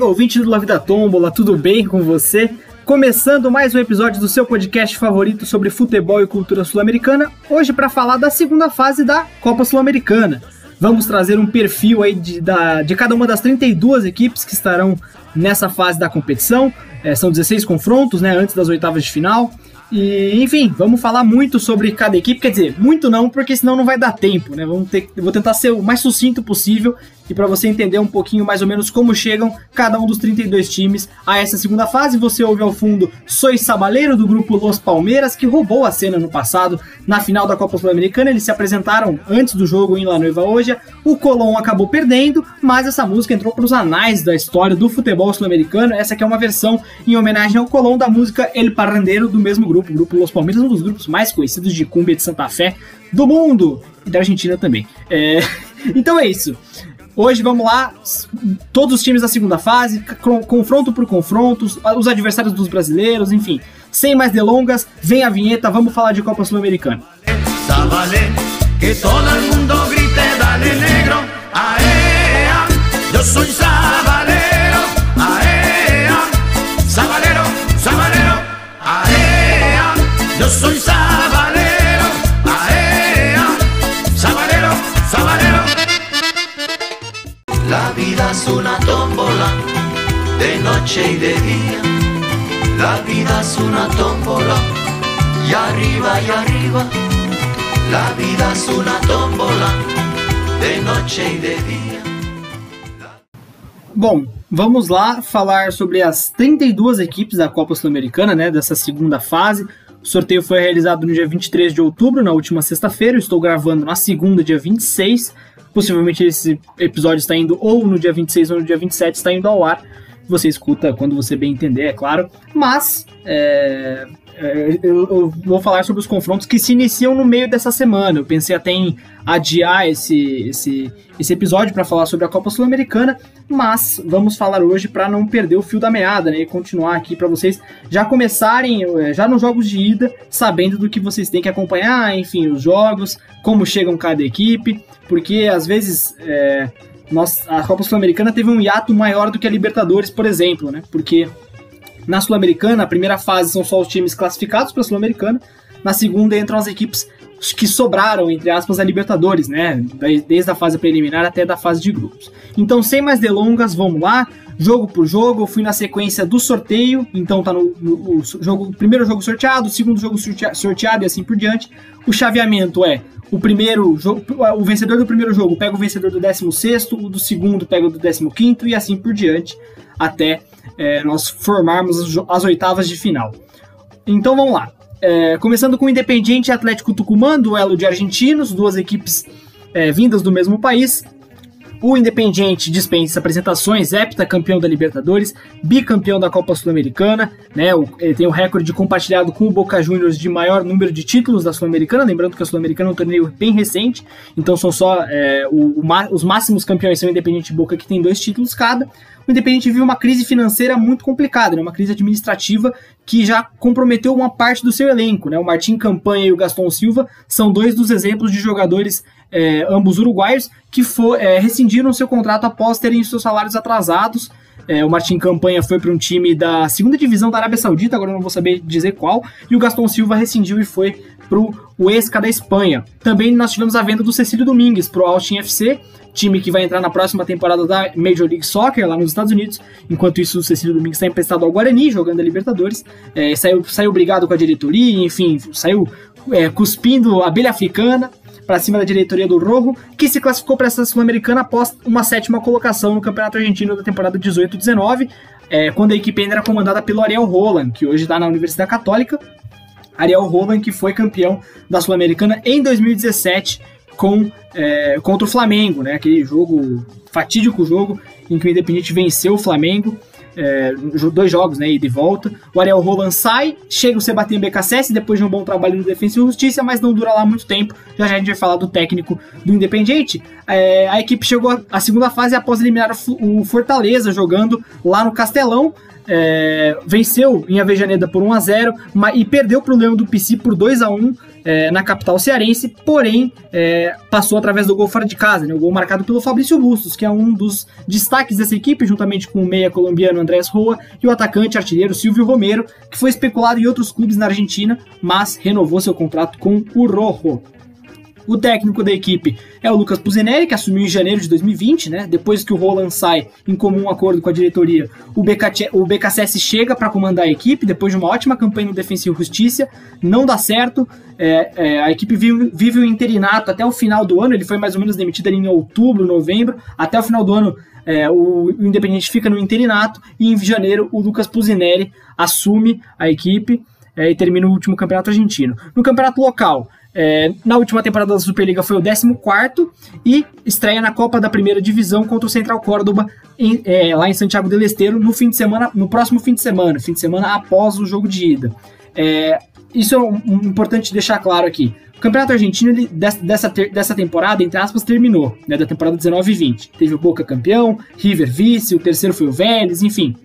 amigo ouvinte do La Vida Tombola, tudo bem com você? Começando mais um episódio do seu podcast favorito sobre futebol e cultura sul-americana, hoje para falar da segunda fase da Copa Sul-Americana. Vamos trazer um perfil aí de, da, de cada uma das 32 equipes que estarão nessa fase da competição. É, são 16 confrontos, né, antes das oitavas de final. E, enfim, vamos falar muito sobre cada equipe, quer dizer, muito não, porque senão não vai dar tempo, né? Vamos ter, vou tentar ser o mais sucinto possível e para você entender um pouquinho mais ou menos como chegam cada um dos 32 times a essa segunda fase, você ouve ao fundo Soy Sabaleiro do grupo Los Palmeiras, que roubou a cena no passado na final da Copa Sul-Americana. Eles se apresentaram antes do jogo em La Noiva hoje. O Colón acabou perdendo, mas essa música entrou para os anais da história do futebol sul-americano. Essa aqui é uma versão em homenagem ao Colón da música El Parrandeiro do mesmo grupo, o grupo Los Palmeiras, um dos grupos mais conhecidos de cumbia de Santa Fé do mundo e da Argentina também. É... Então é isso. Hoje vamos lá, todos os times da segunda fase, confronto por confronto, os adversários dos brasileiros, enfim. Sem mais delongas, vem a vinheta, vamos falar de Copa Sul-Americana. que todo el de noche y de día. La vida es una tómbola y arriba y arriba. La vida es una tómbola de noche y de día. Bom, vamos lá falar sobre as 32 equipes da Copa Sul-Americana, né, dessa segunda fase. O sorteio foi realizado no dia 23 de outubro, na última sexta-feira. estou gravando na segunda, dia 26. Possivelmente esse episódio está indo ou no dia 26 ou no dia 27 está indo ao ar. Você escuta quando você bem entender, é claro. Mas é, é, eu, eu, vou falar sobre os confrontos que se iniciam no meio dessa semana. Eu pensei até em adiar esse, esse, esse episódio para falar sobre a Copa Sul-Americana, mas vamos falar hoje para não perder o fio da meada, né? E continuar aqui para vocês já começarem, é, já nos jogos de ida, sabendo do que vocês têm que acompanhar, enfim, os jogos, como chegam cada equipe, porque às vezes. É, nós, a Copa Sul-Americana teve um hiato maior do que a Libertadores, por exemplo, né? Porque na Sul-Americana, a primeira fase são só os times classificados para a Sul-Americana. Na segunda entram as equipes que sobraram, entre aspas, a Libertadores, né? Desde a fase preliminar até da fase de grupos. Então, sem mais delongas, vamos lá. Jogo por jogo, eu fui na sequência do sorteio. Então tá no, no jogo, primeiro jogo sorteado, segundo jogo sorteado e assim por diante. O chaveamento é o primeiro jogo, o vencedor do primeiro jogo pega o vencedor do 16, o do segundo pega o do 15 e assim por diante, até é, nós formarmos as oitavas de final. Então vamos lá. É, começando com o Independiente Atlético Tucumã, duelo de argentinos, duas equipes é, vindas do mesmo país. O Independiente dispensa apresentações, heptacampeão da Libertadores, bicampeão da Copa Sul-Americana, né? Ele tem o recorde compartilhado com o Boca Juniors de maior número de títulos da Sul-Americana, lembrando que a Sul-Americana é um torneio bem recente, então são só é, o, o, os máximos campeões são o Independiente e Boca, que tem dois títulos cada o Independente viu uma crise financeira muito complicada, né? uma crise administrativa que já comprometeu uma parte do seu elenco. Né? O Martim Campanha e o Gaston Silva são dois dos exemplos de jogadores, é, ambos uruguaios, que for, é, rescindiram seu contrato após terem seus salários atrasados. É, o Martim Campanha foi para um time da segunda divisão da Arábia Saudita, agora não vou saber dizer qual, e o Gaston Silva rescindiu e foi para o Huesca da Espanha. Também nós tivemos a venda do Cecílio Domingues para o Austin FC, time que vai entrar na próxima temporada da Major League Soccer lá nos Estados Unidos. Enquanto isso, o Cecílio Domingues está emprestado ao Guarani, jogando a Libertadores. É, saiu, saiu brigado com a diretoria, enfim, saiu é, cuspindo abelha africana para cima da diretoria do Rojo, que se classificou para essa Sul-Americana após uma sétima colocação no Campeonato Argentino da temporada 18-19, é, quando a equipe ainda era comandada pelo Ariel Roland, que hoje está na Universidade Católica. Ariel Roland, que foi campeão da Sul-Americana em 2017 com, é, contra o Flamengo, né? Aquele jogo, fatídico jogo, em que o Independente venceu o Flamengo. É, dois jogos, né, ida e volta. O Ariel Roland sai, chega o Sebastião BKSS depois de um bom trabalho no Defensa e Justiça, mas não dura lá muito tempo. Já já a gente vai falar do técnico do Independiente. É, a equipe chegou à segunda fase após eliminar o Fortaleza jogando lá no Castelão. É, venceu em Avejaneda por 1 a 0 e perdeu para o Leão do PC por 2 a 1 é, na capital cearense, porém é, passou através do gol fora de casa, né, o gol marcado pelo Fabrício Bustos, que é um dos destaques dessa equipe, juntamente com o meia colombiano Andrés Roa e o atacante artilheiro Silvio Romero, que foi especulado em outros clubes na Argentina, mas renovou seu contrato com o Rojo. O técnico da equipe é o Lucas Puzinelli, que assumiu em janeiro de 2020, né? Depois que o Roland sai em comum acordo com a diretoria, o, o BKSS chega para comandar a equipe, depois de uma ótima campanha no Defensivo Justiça, não dá certo, é, é, a equipe vive, vive o interinato até o final do ano, ele foi mais ou menos demitido em outubro, novembro, até o final do ano é, o, o Independente fica no interinato, e em janeiro o Lucas Puzinelli assume a equipe é, e termina o último campeonato argentino. No campeonato local, é, na última temporada da Superliga foi o 14 e estreia na Copa da Primeira Divisão contra o Central Córdoba em, é, lá em Santiago del Esteiro no fim de semana, no próximo fim de semana, fim de semana após o jogo de ida. É, isso é um, um, importante deixar claro aqui. O Campeonato Argentino ele, dessa, dessa temporada, entre aspas, terminou, né, da temporada 19 e 20. Teve o Boca campeão, River vice, o terceiro foi o Vélez, enfim.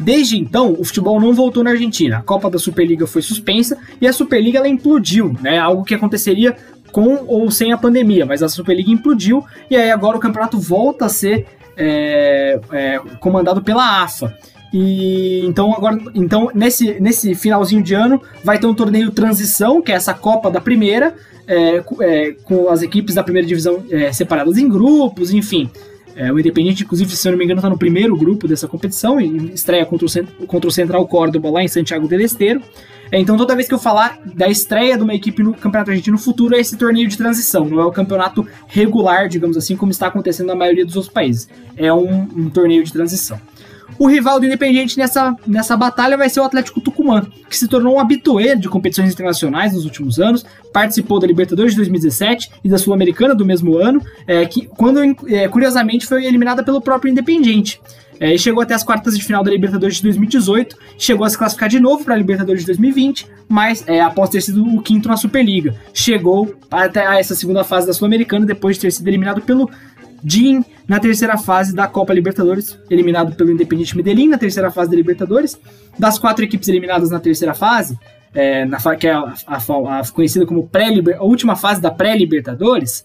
Desde então, o futebol não voltou na Argentina. A Copa da Superliga foi suspensa e a Superliga ela implodiu, né? Algo que aconteceria com ou sem a pandemia, mas a Superliga implodiu e aí agora o campeonato volta a ser é, é, comandado pela AFA. E então agora, então nesse, nesse finalzinho de ano vai ter um torneio transição, que é essa Copa da Primeira, é, é com as equipes da primeira divisão é, separadas em grupos, enfim. É, o Independiente, inclusive, se eu não me engano, está no primeiro grupo dessa competição e estreia contra o, contra o Central Córdoba lá em Santiago del Esteiro. É, então, toda vez que eu falar da estreia de uma equipe no Campeonato Argentino futuro, é esse torneio de transição, não é o campeonato regular, digamos assim, como está acontecendo na maioria dos outros países. É um, um torneio de transição. O rival do Independiente nessa, nessa batalha vai ser o Atlético Tucumã, que se tornou um habituê de competições internacionais nos últimos anos, participou da Libertadores de 2017 e da Sul-Americana do mesmo ano, é, que quando é, curiosamente foi eliminada pelo próprio Independiente. É, chegou até as quartas de final da Libertadores de 2018, chegou a se classificar de novo para a Libertadores de 2020, mas é, após ter sido o quinto na Superliga, chegou até essa segunda fase da Sul-Americana depois de ter sido eliminado pelo Jim na terceira fase da Copa Libertadores, eliminado pelo Independiente Medellín na terceira fase da Libertadores. Das quatro equipes eliminadas na terceira fase, é, na, que é a, a, a conhecida como pré a última fase da pré-Libertadores,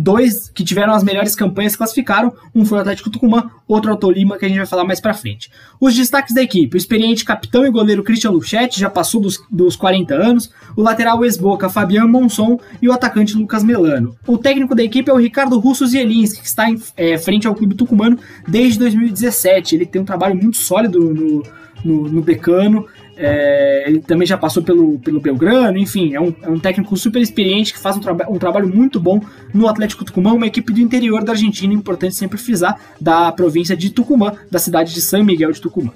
Dois que tiveram as melhores campanhas classificaram, um foi o Atlético Tucumã, outro o Tolima, que a gente vai falar mais pra frente. Os destaques da equipe, o experiente capitão e goleiro Christian Luchetti, já passou dos, dos 40 anos, o lateral ex-boca Fabian Monson e o atacante Lucas Melano. O técnico da equipe é o Ricardo Russo Zielinski, que está em é, frente ao clube tucumano desde 2017. Ele tem um trabalho muito sólido no, no, no Becano, é, ele também já passou pelo, pelo Belgrano, enfim, é um, é um técnico super experiente que faz um, traba um trabalho muito bom no Atlético Tucumã, uma equipe do interior da Argentina, importante sempre frisar, da província de Tucumã, da cidade de São Miguel de Tucumã.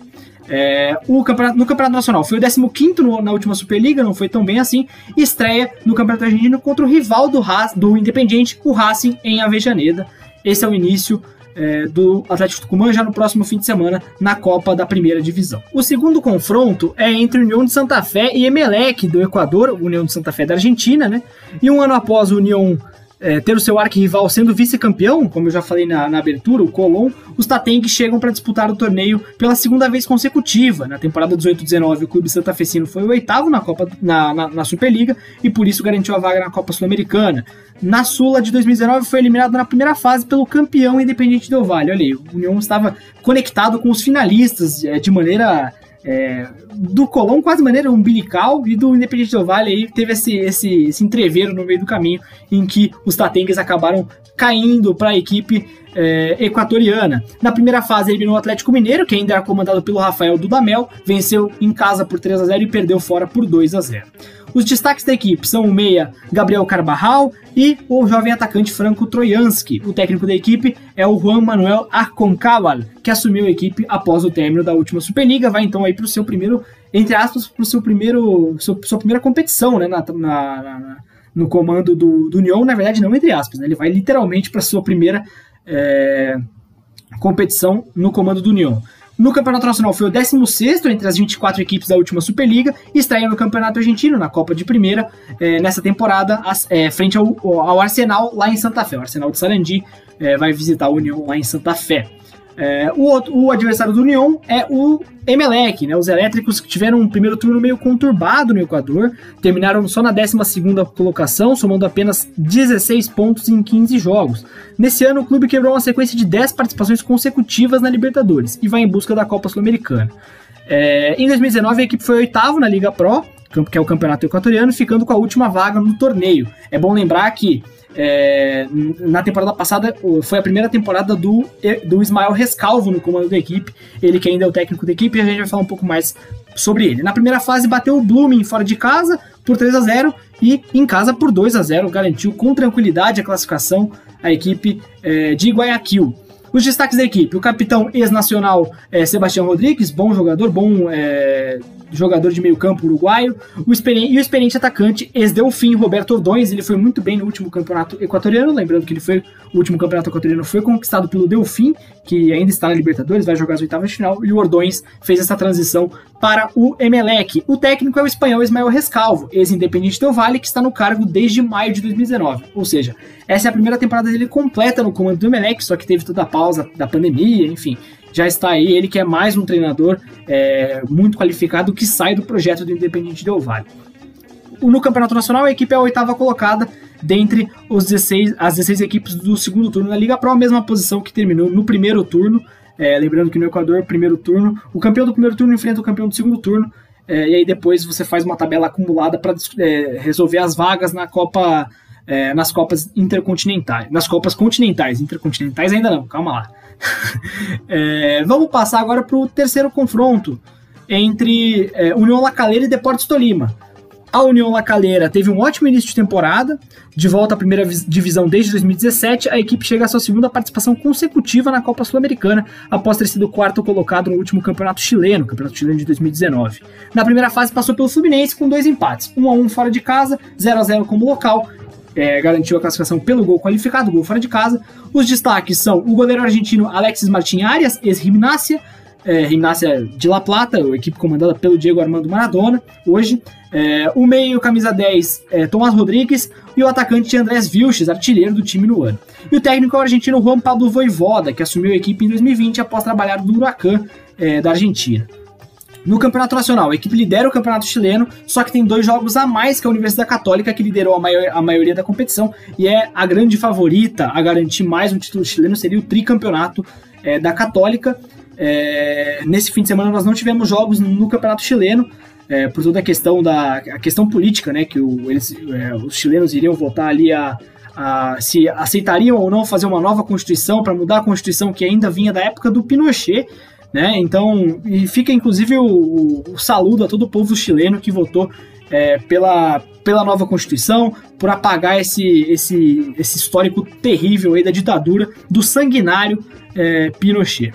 É, o campeonato, no Campeonato Nacional foi o 15 no, na última Superliga, não foi tão bem assim. Estreia no Campeonato Argentino contra o rival do, do Independiente, o Racing, em Avejaneda. Esse é o início é, do Atlético Tucumã já no próximo fim de semana na Copa da Primeira Divisão. O segundo confronto é entre União de Santa Fé e Emelec do Equador, União de Santa Fé da Argentina, né? E um ano após o União é, ter o seu arquirrival sendo vice-campeão, como eu já falei na, na abertura, o Colón, os Tatengues chegam para disputar o torneio pela segunda vez consecutiva. Na temporada 18-19, o clube santafesino foi o oitavo na, Copa, na, na, na, Superliga e por isso garantiu a vaga na Copa Sul-Americana. Na Sula de 2019, foi eliminado na primeira fase pelo campeão Independente Del Valle. Olha aí, o União estava conectado com os finalistas é, de maneira é, do Colón quase de maneira umbilical e do Independente do Vale aí teve esse, esse, esse entreveiro no meio do caminho em que os Tatengues acabaram caindo para a equipe é, equatoriana. Na primeira fase eliminou o Atlético Mineiro, que ainda era comandado pelo Rafael Dudamel, venceu em casa por 3 a 0 e perdeu fora por 2 a 0. Os destaques da equipe são o meia Gabriel Carvajal e o jovem atacante Franco Trojanski. O técnico da equipe é o Juan Manuel Arconcabal, que assumiu a equipe após o término da última Superliga. Vai então aí para o seu primeiro, entre aspas, para o seu primeiro, seu, sua primeira competição né, na, na, na, no comando do, do União. Na verdade, não entre aspas, né, ele vai literalmente para sua primeira é, competição no comando do União. No Campeonato Nacional foi o 16 entre as 24 equipes da última Superliga e estreia no Campeonato Argentino, na Copa de Primeira, é, nessa temporada, é, frente ao, ao, Arsenal lá em Santa Fé. O Arsenal de Sarandi é, vai visitar o União lá em Santa Fé. É, o, outro, o adversário do União é o Emelec, né? Os elétricos que tiveram um primeiro turno meio conturbado no Equador, terminaram só na 12 colocação, somando apenas 16 pontos em 15 jogos. Nesse ano, o clube quebrou uma sequência de 10 participações consecutivas na Libertadores e vai em busca da Copa Sul-Americana. É, em 2019, a equipe foi oitavo na Liga Pro, que é o campeonato equatoriano, ficando com a última vaga no torneio. É bom lembrar que é, na temporada passada foi a primeira temporada do, do Ismael Rescalvo no comando da equipe, ele que ainda é o técnico da equipe, a gente vai falar um pouco mais sobre ele. Na primeira fase bateu o Blooming fora de casa por 3 a 0 e em casa por 2 a 0 garantiu com tranquilidade a classificação a equipe é, de Guayaquil. Os destaques da equipe: o capitão ex-nacional é, Sebastião Rodrigues, bom jogador, bom é, jogador de meio campo uruguaio, o experiente, e o experiente atacante ex-Delfim, Roberto Ordões, ele foi muito bem no último campeonato equatoriano, lembrando que ele foi, o último campeonato equatoriano foi conquistado pelo Delfim, que ainda está na Libertadores, vai jogar as oitavas de final, e o Ordões fez essa transição para o Emelec. O técnico é o espanhol Ismael Rescalvo, ex-independente Del Valle, que está no cargo desde maio de 2019, ou seja, essa é a primeira temporada dele completa no comando do Emelec, só que teve toda a pausa da pandemia, enfim, já está aí, ele que é mais um treinador é, muito qualificado que sai do projeto do Independente Del Valle. No Campeonato Nacional, a equipe é a oitava colocada dentre os 16, as 16 equipes do segundo turno da Liga Pro, a mesma posição que terminou no primeiro turno. É, lembrando que no Equador, primeiro turno, o campeão do primeiro turno enfrenta o campeão do segundo turno, é, e aí depois você faz uma tabela acumulada para é, resolver as vagas na Copa, é, nas Copas intercontinentais, nas Copas continentais, intercontinentais ainda não, calma lá. é, vamos passar agora para o terceiro confronto entre é, União Lacaleira e Deportes Tolima. A União Lacaleira teve um ótimo início de temporada, de volta à primeira divisão desde 2017, a equipe chega à sua segunda participação consecutiva na Copa Sul-Americana, após ter sido quarto colocado no último campeonato chileno, campeonato chileno de 2019. Na primeira fase passou pelo Fluminense com dois empates, 1 a 1 fora de casa, 0 a 0 como local, é, garantiu a classificação pelo gol qualificado, gol fora de casa. Os destaques são o goleiro argentino Alexis Martin Arias, ex-Gimnasia, é, de La Plata, a equipe comandada pelo Diego Armando Maradona, hoje. É, o meio, camisa 10, é, Tomás Rodrigues, e o atacante Andrés Vilches, artilheiro do time no ano. E o técnico é o argentino Juan Pablo Voivoda, que assumiu a equipe em 2020 após trabalhar no Huracan é, da Argentina. No Campeonato Nacional, a equipe lidera o Campeonato Chileno, só que tem dois jogos a mais que a Universidade Católica, que liderou a, maior, a maioria da competição e é a grande favorita a garantir mais um título chileno, seria o tricampeonato é, da Católica. É, nesse fim de semana nós não tivemos jogos no Campeonato Chileno, é, por toda a questão da a questão política, né, que o, eles, os chilenos iriam votar ali a, a, se aceitariam ou não fazer uma nova constituição para mudar a constituição que ainda vinha da época do Pinochet, né? Então, e fica inclusive o, o saludo a todo o povo chileno que votou é, pela, pela nova Constituição, por apagar esse, esse, esse histórico terrível aí da ditadura do sanguinário é, Pinochet.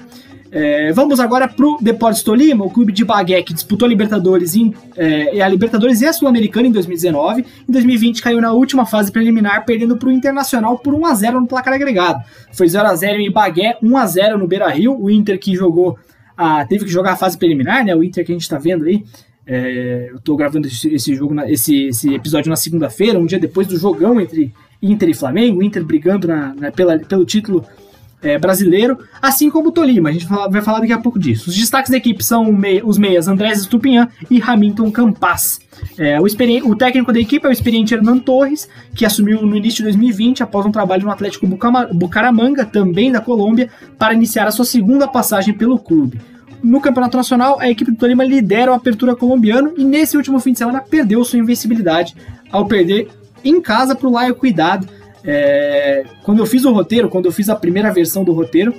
É, vamos agora para o Deportes Tolima, o clube de Bagué que disputou a Libertadores, em, é, a Libertadores e a Sul-Americana em 2019. Em 2020 caiu na última fase preliminar, perdendo para o Internacional por 1 a 0 no placar agregado. Foi 0 a 0 em Bagué, 1 a 0 no Beira Rio. O Inter que jogou a, teve que jogar a fase preliminar, né? O Inter que a gente está vendo aí. É, eu estou gravando esse, esse jogo, na, esse, esse, episódio na segunda-feira, um dia depois do jogão entre Inter e Flamengo, Inter brigando na, na, pela, pelo título é, brasileiro, assim como o Tolima. A gente vai, falar daqui a pouco disso. Os destaques da equipe são os meias Andrés Estupinhan e Hamilton Campas. É, o, o, técnico da equipe é o experiente Hernan Torres, que assumiu no início de 2020 após um trabalho no Atlético Bucaramanga, também da Colômbia, para iniciar a sua segunda passagem pelo clube. No Campeonato Nacional, a equipe do Tolima lidera o Apertura colombiano e nesse último fim de semana perdeu sua invencibilidade ao perder em casa para o Laio Cuidado é, quando eu fiz o roteiro, quando eu fiz a primeira versão do roteiro,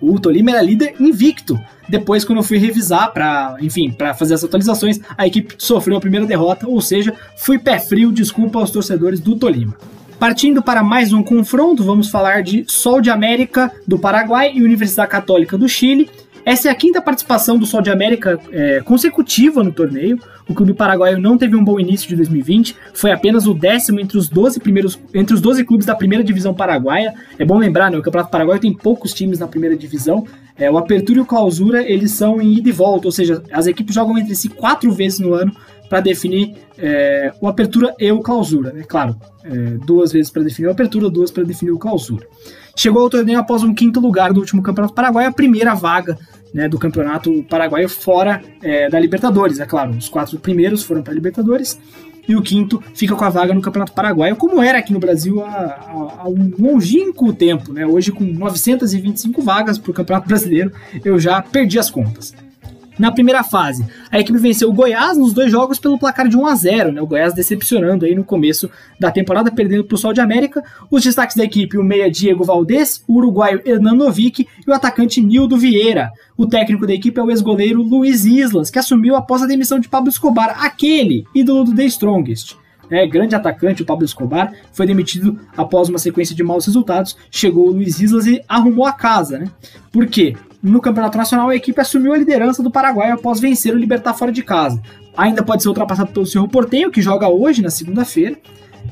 o Tolima era líder invicto. Depois, quando eu fui revisar para, enfim, para fazer as atualizações, a equipe sofreu a primeira derrota, ou seja, fui pé frio, desculpa aos torcedores do Tolima. Partindo para mais um confronto, vamos falar de Sol de América do Paraguai e Universidade Católica do Chile. Essa é a quinta participação do Sol de América é, consecutiva no torneio. O clube paraguaio não teve um bom início de 2020, foi apenas o décimo entre os 12 primeiros entre os 12 clubes da primeira divisão paraguaia. É bom lembrar, né, o Campeonato Paraguaio tem poucos times na primeira divisão. É, o Apertura e o Clausura, eles são em ida e volta, ou seja, as equipes jogam entre si quatro vezes no ano para definir é, o Apertura e o Clausura, né? Claro, é, duas vezes para definir o Apertura, duas para definir o Clausura. Chegou ao torneio após um quinto lugar do último Campeonato Paraguaio, a primeira vaga né, do Campeonato Paraguaio fora é, da Libertadores, é claro. Os quatro primeiros foram para a Libertadores e o quinto fica com a vaga no Campeonato Paraguaio, como era aqui no Brasil há, há, um longínquo tempo. Né? Hoje, com 925 vagas para o Campeonato Brasileiro, eu já perdi as contas. Na primeira fase, a equipe venceu o Goiás nos dois jogos pelo placar de 1 a 0, né? O Goiás decepcionando aí no começo da temporada, perdendo para o Sol de América. Os destaques da equipe, o meia Diego Valdez, o uruguaio Hernan Novick e o atacante Nildo Vieira. O técnico da equipe é o ex-goleiro Luiz Islas, que assumiu após a demissão de Pablo Escobar, aquele ídolo do The Strongest. É, grande atacante, o Pablo Escobar, foi demitido após uma sequência de maus resultados. Chegou o Luiz Islas e arrumou a casa, né? Por quê? No Campeonato Nacional, a equipe assumiu a liderança do Paraguai após vencer o Libertar fora de casa. Ainda pode ser ultrapassado pelo Cerro Porteño, que joga hoje, na segunda-feira.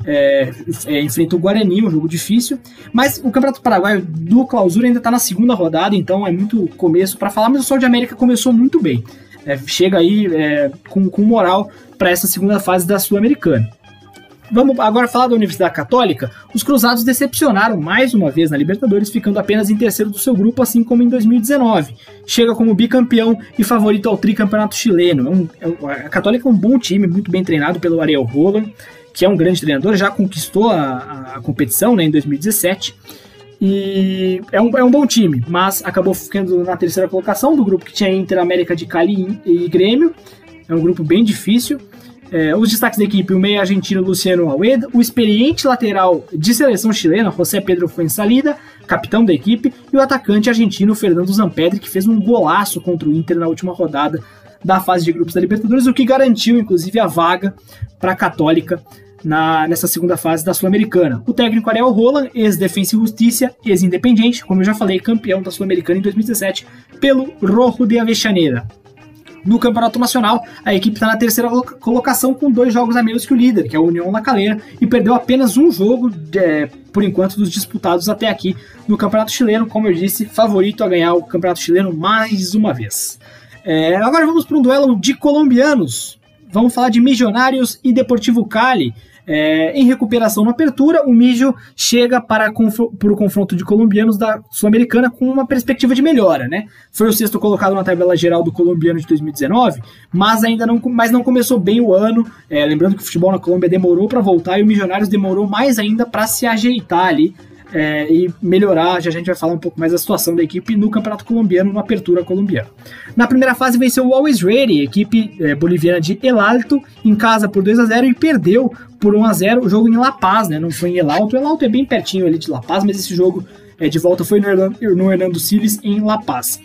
É, é, enfrenta o Guarani, um jogo difícil. Mas o Campeonato Paraguaio do Clausura ainda está na segunda rodada, então é muito começo para falar. Mas o Sol de América começou muito bem. É, chega aí é, com, com moral para essa segunda fase da Sul-Americana. Vamos agora falar da Universidade Católica. Os Cruzados decepcionaram mais uma vez na Libertadores, ficando apenas em terceiro do seu grupo, assim como em 2019. Chega como bicampeão e favorito ao tricampeonato chileno. É é um, a Católica é um bom time, muito bem treinado pelo Ariel Roland, que é um grande treinador, já conquistou a, a, a competição né, em 2017. E é um, é um bom time, mas acabou ficando na terceira colocação do grupo que tinha Inter, América de Cali e Grêmio. É um grupo bem difícil. É, os destaques da equipe, o meio argentino Luciano Almeida, o experiente lateral de seleção chilena, José Pedro Fuensalida, capitão da equipe, e o atacante argentino Fernando Zampedri, que fez um golaço contra o Inter na última rodada da fase de grupos da Libertadores, o que garantiu, inclusive, a vaga para a Católica na, nessa segunda fase da Sul-Americana. O técnico Ariel Roland, ex-Defensa e Justiça, ex-Independente, como eu já falei, campeão da Sul-Americana em 2017 pelo Rojo de Avechaneira. No Campeonato Nacional, a equipe está na terceira colocação com dois jogos a menos que o líder, que é a União La Calera, e perdeu apenas um jogo, é, por enquanto, dos disputados até aqui no Campeonato Chileno. Como eu disse, favorito a ganhar o Campeonato Chileno mais uma vez. É, agora vamos para um duelo de colombianos. Vamos falar de Milionários e Deportivo Cali. É, em recuperação na apertura, o Mijo chega para, para o confronto de colombianos da Sul-Americana com uma perspectiva de melhora, né? Foi o sexto colocado na tabela geral do colombiano de 2019, mas ainda não, mas não começou bem o ano. É, lembrando que o futebol na Colômbia demorou para voltar e o Milionários demorou mais ainda para se ajeitar ali é, e melhorar. Já a gente vai falar um pouco mais da situação da equipe no Campeonato Colombiano, na apertura colombiana. Na primeira fase venceu o Always Ready, equipe é, boliviana de El Alto, em casa por 2 a 0 e perdeu por 1 a 0 o jogo em La Paz, né? Não foi em El Alto. El Alto é bem pertinho ali de La Paz, mas esse jogo é, de volta foi no Hernando, no Hernando Siles em La Paz.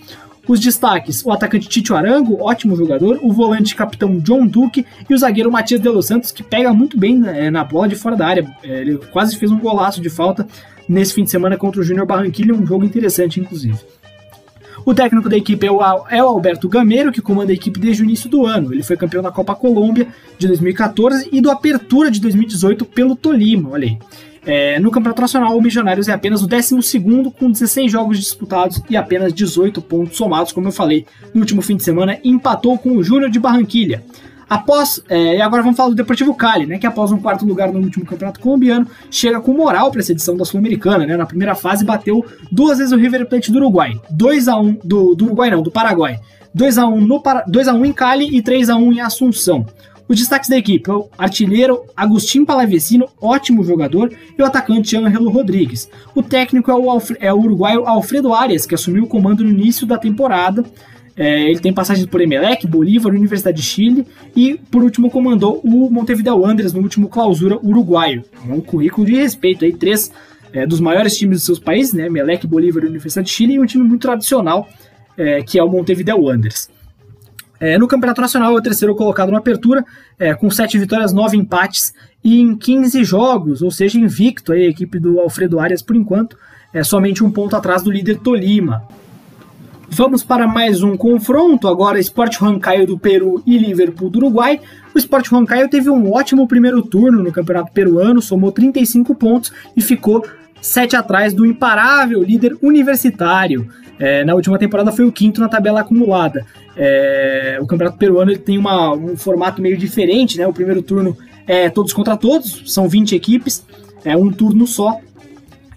Os destaques: o atacante Tito Arango, ótimo jogador, o volante capitão John Duque e o zagueiro Matias de Los Santos, que pega muito bem né, na bola de fora da área. É, ele quase fez um golaço de falta nesse fim de semana contra o Júnior Barranquilla, um jogo interessante, inclusive. O técnico da equipe é o, é o Alberto Gameiro, que comanda a equipe desde o início do ano. Ele foi campeão da Copa Colômbia de 2014 e do Apertura de 2018 pelo Tolima, olha aí. É, no Campeonato Nacional, o Milionários é apenas o 12 com 16 jogos disputados e apenas 18 pontos somados, como eu falei. No último fim de semana, empatou com o Júnior de Barranquilha. Após, é, e agora vamos falar do Deportivo Cali, né, que após um quarto lugar no último campeonato colombiano, chega com moral para essa edição da Sul-Americana, né? Na primeira fase bateu duas vezes o River Plate do Uruguai, 2 a 1 do, do Uruguai não, do Paraguai. 2 a 1 no 2 a 1 em Cali e 3 a 1 em Assunção. Os destaques da equipe: o artilheiro Agostinho Palavecino, ótimo jogador, e o atacante Angelo Rodrigues. O técnico é o, Alfre é o uruguaio Alfredo Arias, que assumiu o comando no início da temporada. É, ele tem passagens por Emelec, Bolívar, Universidade de Chile e, por último, comandou o Montevideo Wanderers no último clausura uruguaio. É um currículo de respeito aí, três é, dos maiores times dos seus países, né? Emelec, Bolívar e Universidade de Chile, e um time muito tradicional, é, que é o Montevideo Wanderers. É, no Campeonato Nacional é o terceiro colocado na apertura, é, com 7 vitórias, 9 empates e em 15 jogos, ou seja, invicto aí, a equipe do Alfredo Arias por enquanto, é somente um ponto atrás do líder Tolima. Vamos para mais um confronto, agora Sport Huancayo do Peru e Liverpool do Uruguai. O Sport Huancayo teve um ótimo primeiro turno no Campeonato Peruano, somou 35 pontos e ficou 7 atrás do imparável líder universitário. É, na última temporada foi o quinto na tabela acumulada. É, o Campeonato Peruano ele tem uma, um formato meio diferente, né? O primeiro turno é todos contra todos, são 20 equipes, é um turno só.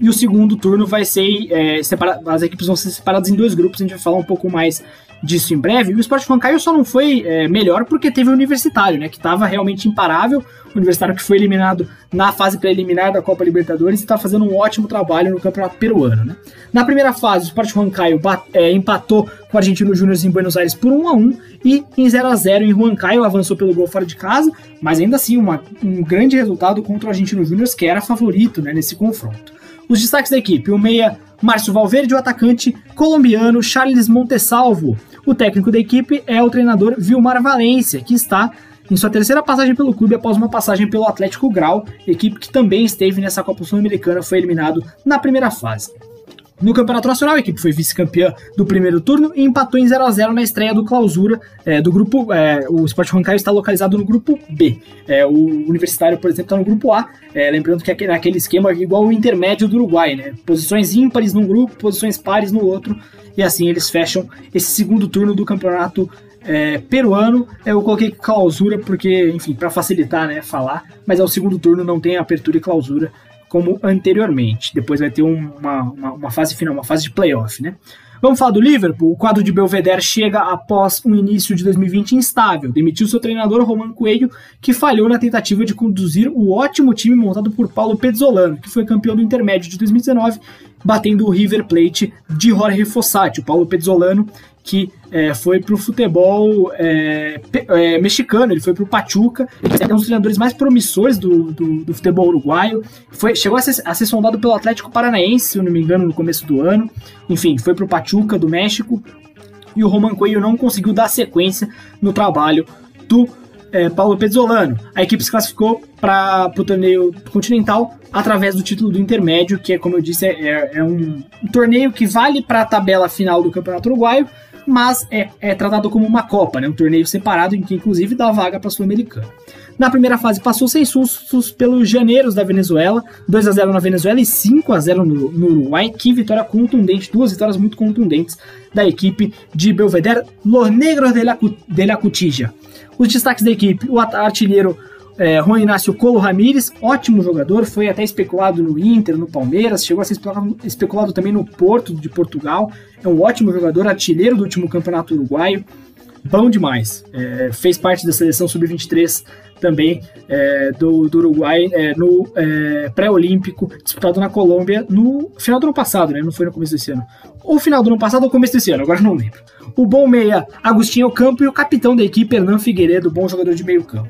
E o segundo turno vai ser. É, as equipes vão ser separadas em dois grupos, a gente vai falar um pouco mais disso em breve. O Sport Huancayo só não foi é, melhor porque teve o Universitário, né? Que estava realmente imparável. O Universitário que foi eliminado na fase preliminar da Copa Libertadores e está fazendo um ótimo trabalho no Campeonato Peruano, né? Na primeira fase, o Sport Huancayo é, empatou com o Argentino Júnior em Buenos Aires por 1 a 1 e em 0 a 0 em Huancayo avançou pelo gol fora de casa, mas ainda assim uma, um grande resultado contra o Argentino Júnior que era favorito né, nesse confronto. Os destaques da equipe: o meia Márcio Valverde, o atacante colombiano Charles Montesalvo. O técnico da equipe é o treinador Vilmar Valência, que está em sua terceira passagem pelo clube após uma passagem pelo Atlético Grau, equipe que também esteve nessa Copa Sul-Americana, foi eliminado na primeira fase. No Campeonato Nacional, a equipe foi vice-campeã do primeiro turno e empatou em 0 a 0 na estreia do Clausura é, do grupo. É, o Sport Huancayo está localizado no grupo B. É, o Universitário, por exemplo, está no grupo A. É, lembrando que é aquele esquema igual o intermédio do Uruguai, né? Posições ímpares num grupo, posições pares no outro. E assim eles fecham esse segundo turno do campeonato é, peruano. Eu coloquei clausura porque, enfim, para facilitar, né, falar. Mas é o segundo turno, não tem apertura e clausura como anteriormente. Depois vai ter uma, uma, uma fase final, uma fase de playoff, né? Vamos falar do Liverpool. O quadro de Belvedere chega após um início de 2020 instável. Demitiu seu treinador Roman Coelho, que falhou na tentativa de conduzir o ótimo time montado por Paulo Pezzolano, que foi campeão do intermédio de 2019, batendo o River Plate de Jorge Fossati. O Paulo Pezzolano que é, foi para o futebol é, é, mexicano, ele foi para o Pachuca, é um dos treinadores mais promissores do, do, do futebol uruguaio. Foi, chegou a ser, a ser, sondado pelo Atlético Paranaense, se não me engano, no começo do ano. Enfim, foi para o Pachuca do México. E o Roman Coelho não conseguiu dar sequência no trabalho do é, Paulo Pezzolano. A equipe se classificou para o torneio continental através do título do intermédio, que é, como eu disse, é, é um, um torneio que vale para a tabela final do Campeonato Uruguaio mas é, é tratado como uma Copa, né? um torneio separado em que inclusive dá vaga para a Sul-Americana. Na primeira fase passou sem sustos pelos janeiros da Venezuela, 2 a 0 na Venezuela e 5 a 0 no, no Uruguai. Que vitória contundente, duas vitórias muito contundentes da equipe de Belvedere, Los Negros de la, de la. Os destaques da equipe, o artilheiro é, Juan Inácio Colo Ramírez, ótimo jogador, foi até especulado no Inter, no Palmeiras, chegou a ser especulado, especulado também no Porto de Portugal. É um ótimo jogador, artilheiro do último campeonato uruguaio. Bom demais. É, fez parte da seleção sub-23 também é, do, do, Uruguai é, no é, pré-olímpico disputado na Colômbia no final do ano passado, né? Não foi no começo desse ano. Ou final do ano passado ou começo desse ano, agora não lembro. O bom meia Agostinho Campo e o capitão da equipe Hernan Figueiredo, bom jogador de meio campo.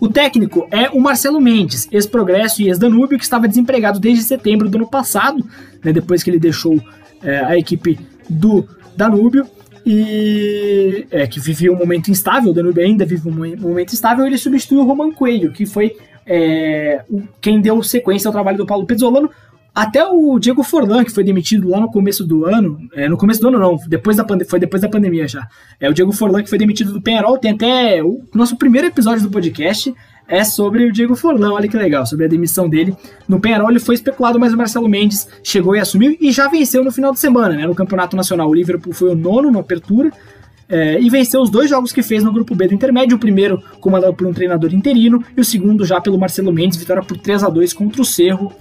O técnico é o Marcelo Mendes, ex-Progresso e ex-Danúbio, que estava desempregado desde setembro do ano passado, né, depois que ele deixou é, a equipe do Danúbio e é, que vivia um momento instável, o Danúbio ainda vive um momento instável, ele substituiu o Roman Coelho, que foi é, quem deu sequência ao trabalho do Paulo Pezzolano, até o Diego Forlan, que foi demitido lá no começo do ano, é, no começo do ano não, depois da foi depois da pandemia já. É o Diego Forlan que foi demitido do Penharol, tem até o nosso primeiro episódio do podcast é sobre o Diego Forlan, olha que legal, sobre a demissão dele. No Penharol ele foi especulado, mas o Marcelo Mendes chegou e assumiu e já venceu no final de semana, né, no Campeonato Nacional. O Liverpool foi o nono na apertura, é, e venceu os dois jogos que fez no grupo B do intermédio, o primeiro comandado por um treinador interino e o segundo já pelo Marcelo Mendes, vitória por 3 a 2 contra o Cerro.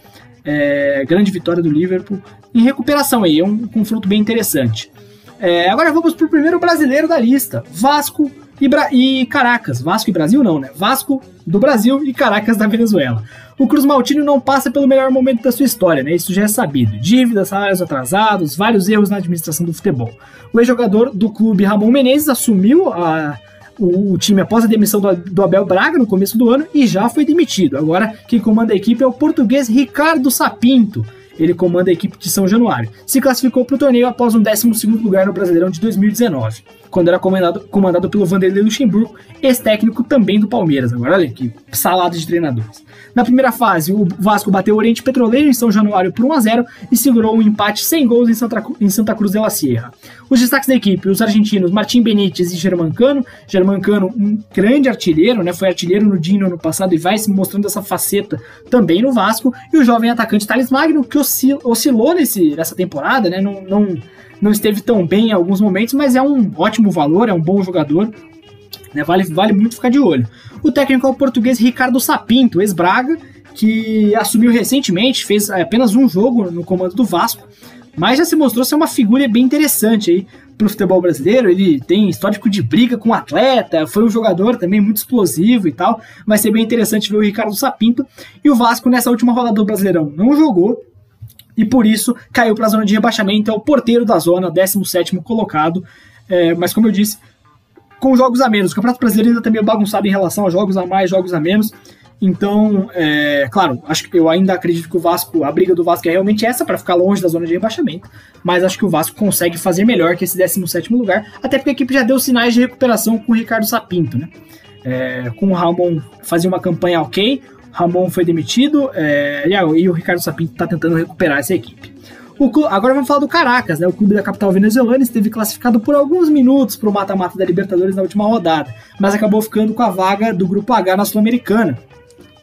É, grande vitória do Liverpool em recuperação aí, é um confronto bem interessante. É, agora vamos para o primeiro brasileiro da lista: Vasco e, Bra e, Caracas. Vasco e Brasil não, né? Vasco do Brasil e Caracas da Venezuela. O Cruz Maltino não passa pelo melhor momento da sua história, né? Isso já é sabido. Dívidas, salários atrasados, vários erros na administração do futebol. O ex-jogador do clube Ramon Menezes assumiu a o, o, time após a demissão do, do, Abel Braga no começo do ano e já foi demitido. Agora quem comanda a equipe é o português Ricardo Sapinto. Ele comanda a equipe de São Januário. Se classificou para o torneio após um 12 lugar no Brasileirão de 2019. quando era comandado, comandado pelo Vanderlei Luxemburgo, ex-técnico também do Palmeiras. Agora olha que salada de treinadores. Na primeira fase, o Vasco bateu o Oriente Petroleiro em São Januário por 1 a 0 e segurou um empate sem gols em Santa, em Santa Cruz de la Sierra. Os destaques da equipe, os argentinos Martim Benítez e Germancano. Germancano, um grande artilheiro, né? Foi artilheiro no Dino ano passado e vai se mostrando essa faceta também no Vasco. E o jovem atacante Thales Magno, que oscil oscilou nesse, nessa temporada, né? Não, não, não esteve tão bem em alguns momentos, mas é um ótimo valor, é um bom jogador. Né? Vale, vale muito ficar de olho. O técnico é o português Ricardo Sapinto, ex-Braga, que assumiu recentemente, fez apenas um jogo no comando do Vasco, mas já se mostrou ser uma figura bem interessante aí pro futebol brasileiro. Ele tem histórico de briga com o atleta, foi um jogador também muito explosivo e tal. Vai ser bem interessante ver o Ricardo Sapinto. E o Vasco, nessa última rodada do Brasileirão, não jogou. E por isso caiu para a zona de rebaixamento. É o porteiro da zona, 17 colocado. É, mas como eu disse, com jogos a menos. O Campeonato Brasileiro ainda tá meio bagunçado em relação a jogos a mais, jogos a menos. Então, é, claro, acho que eu ainda acredito que o Vasco, a briga do Vasco é realmente essa para ficar longe da zona de rebaixamento, mas acho que o Vasco consegue fazer melhor que esse 17 lugar, até porque a equipe já deu sinais de recuperação com o Ricardo Sapinto, né? É, com o Ramon fazia uma campanha ok, Ramon foi demitido é, e o Ricardo Sapinto está tentando recuperar essa equipe. Agora vamos falar do Caracas, né? O clube da capital venezuelana esteve classificado por alguns minutos para o mata-mata da Libertadores na última rodada, mas acabou ficando com a vaga do Grupo H na Sul-Americana.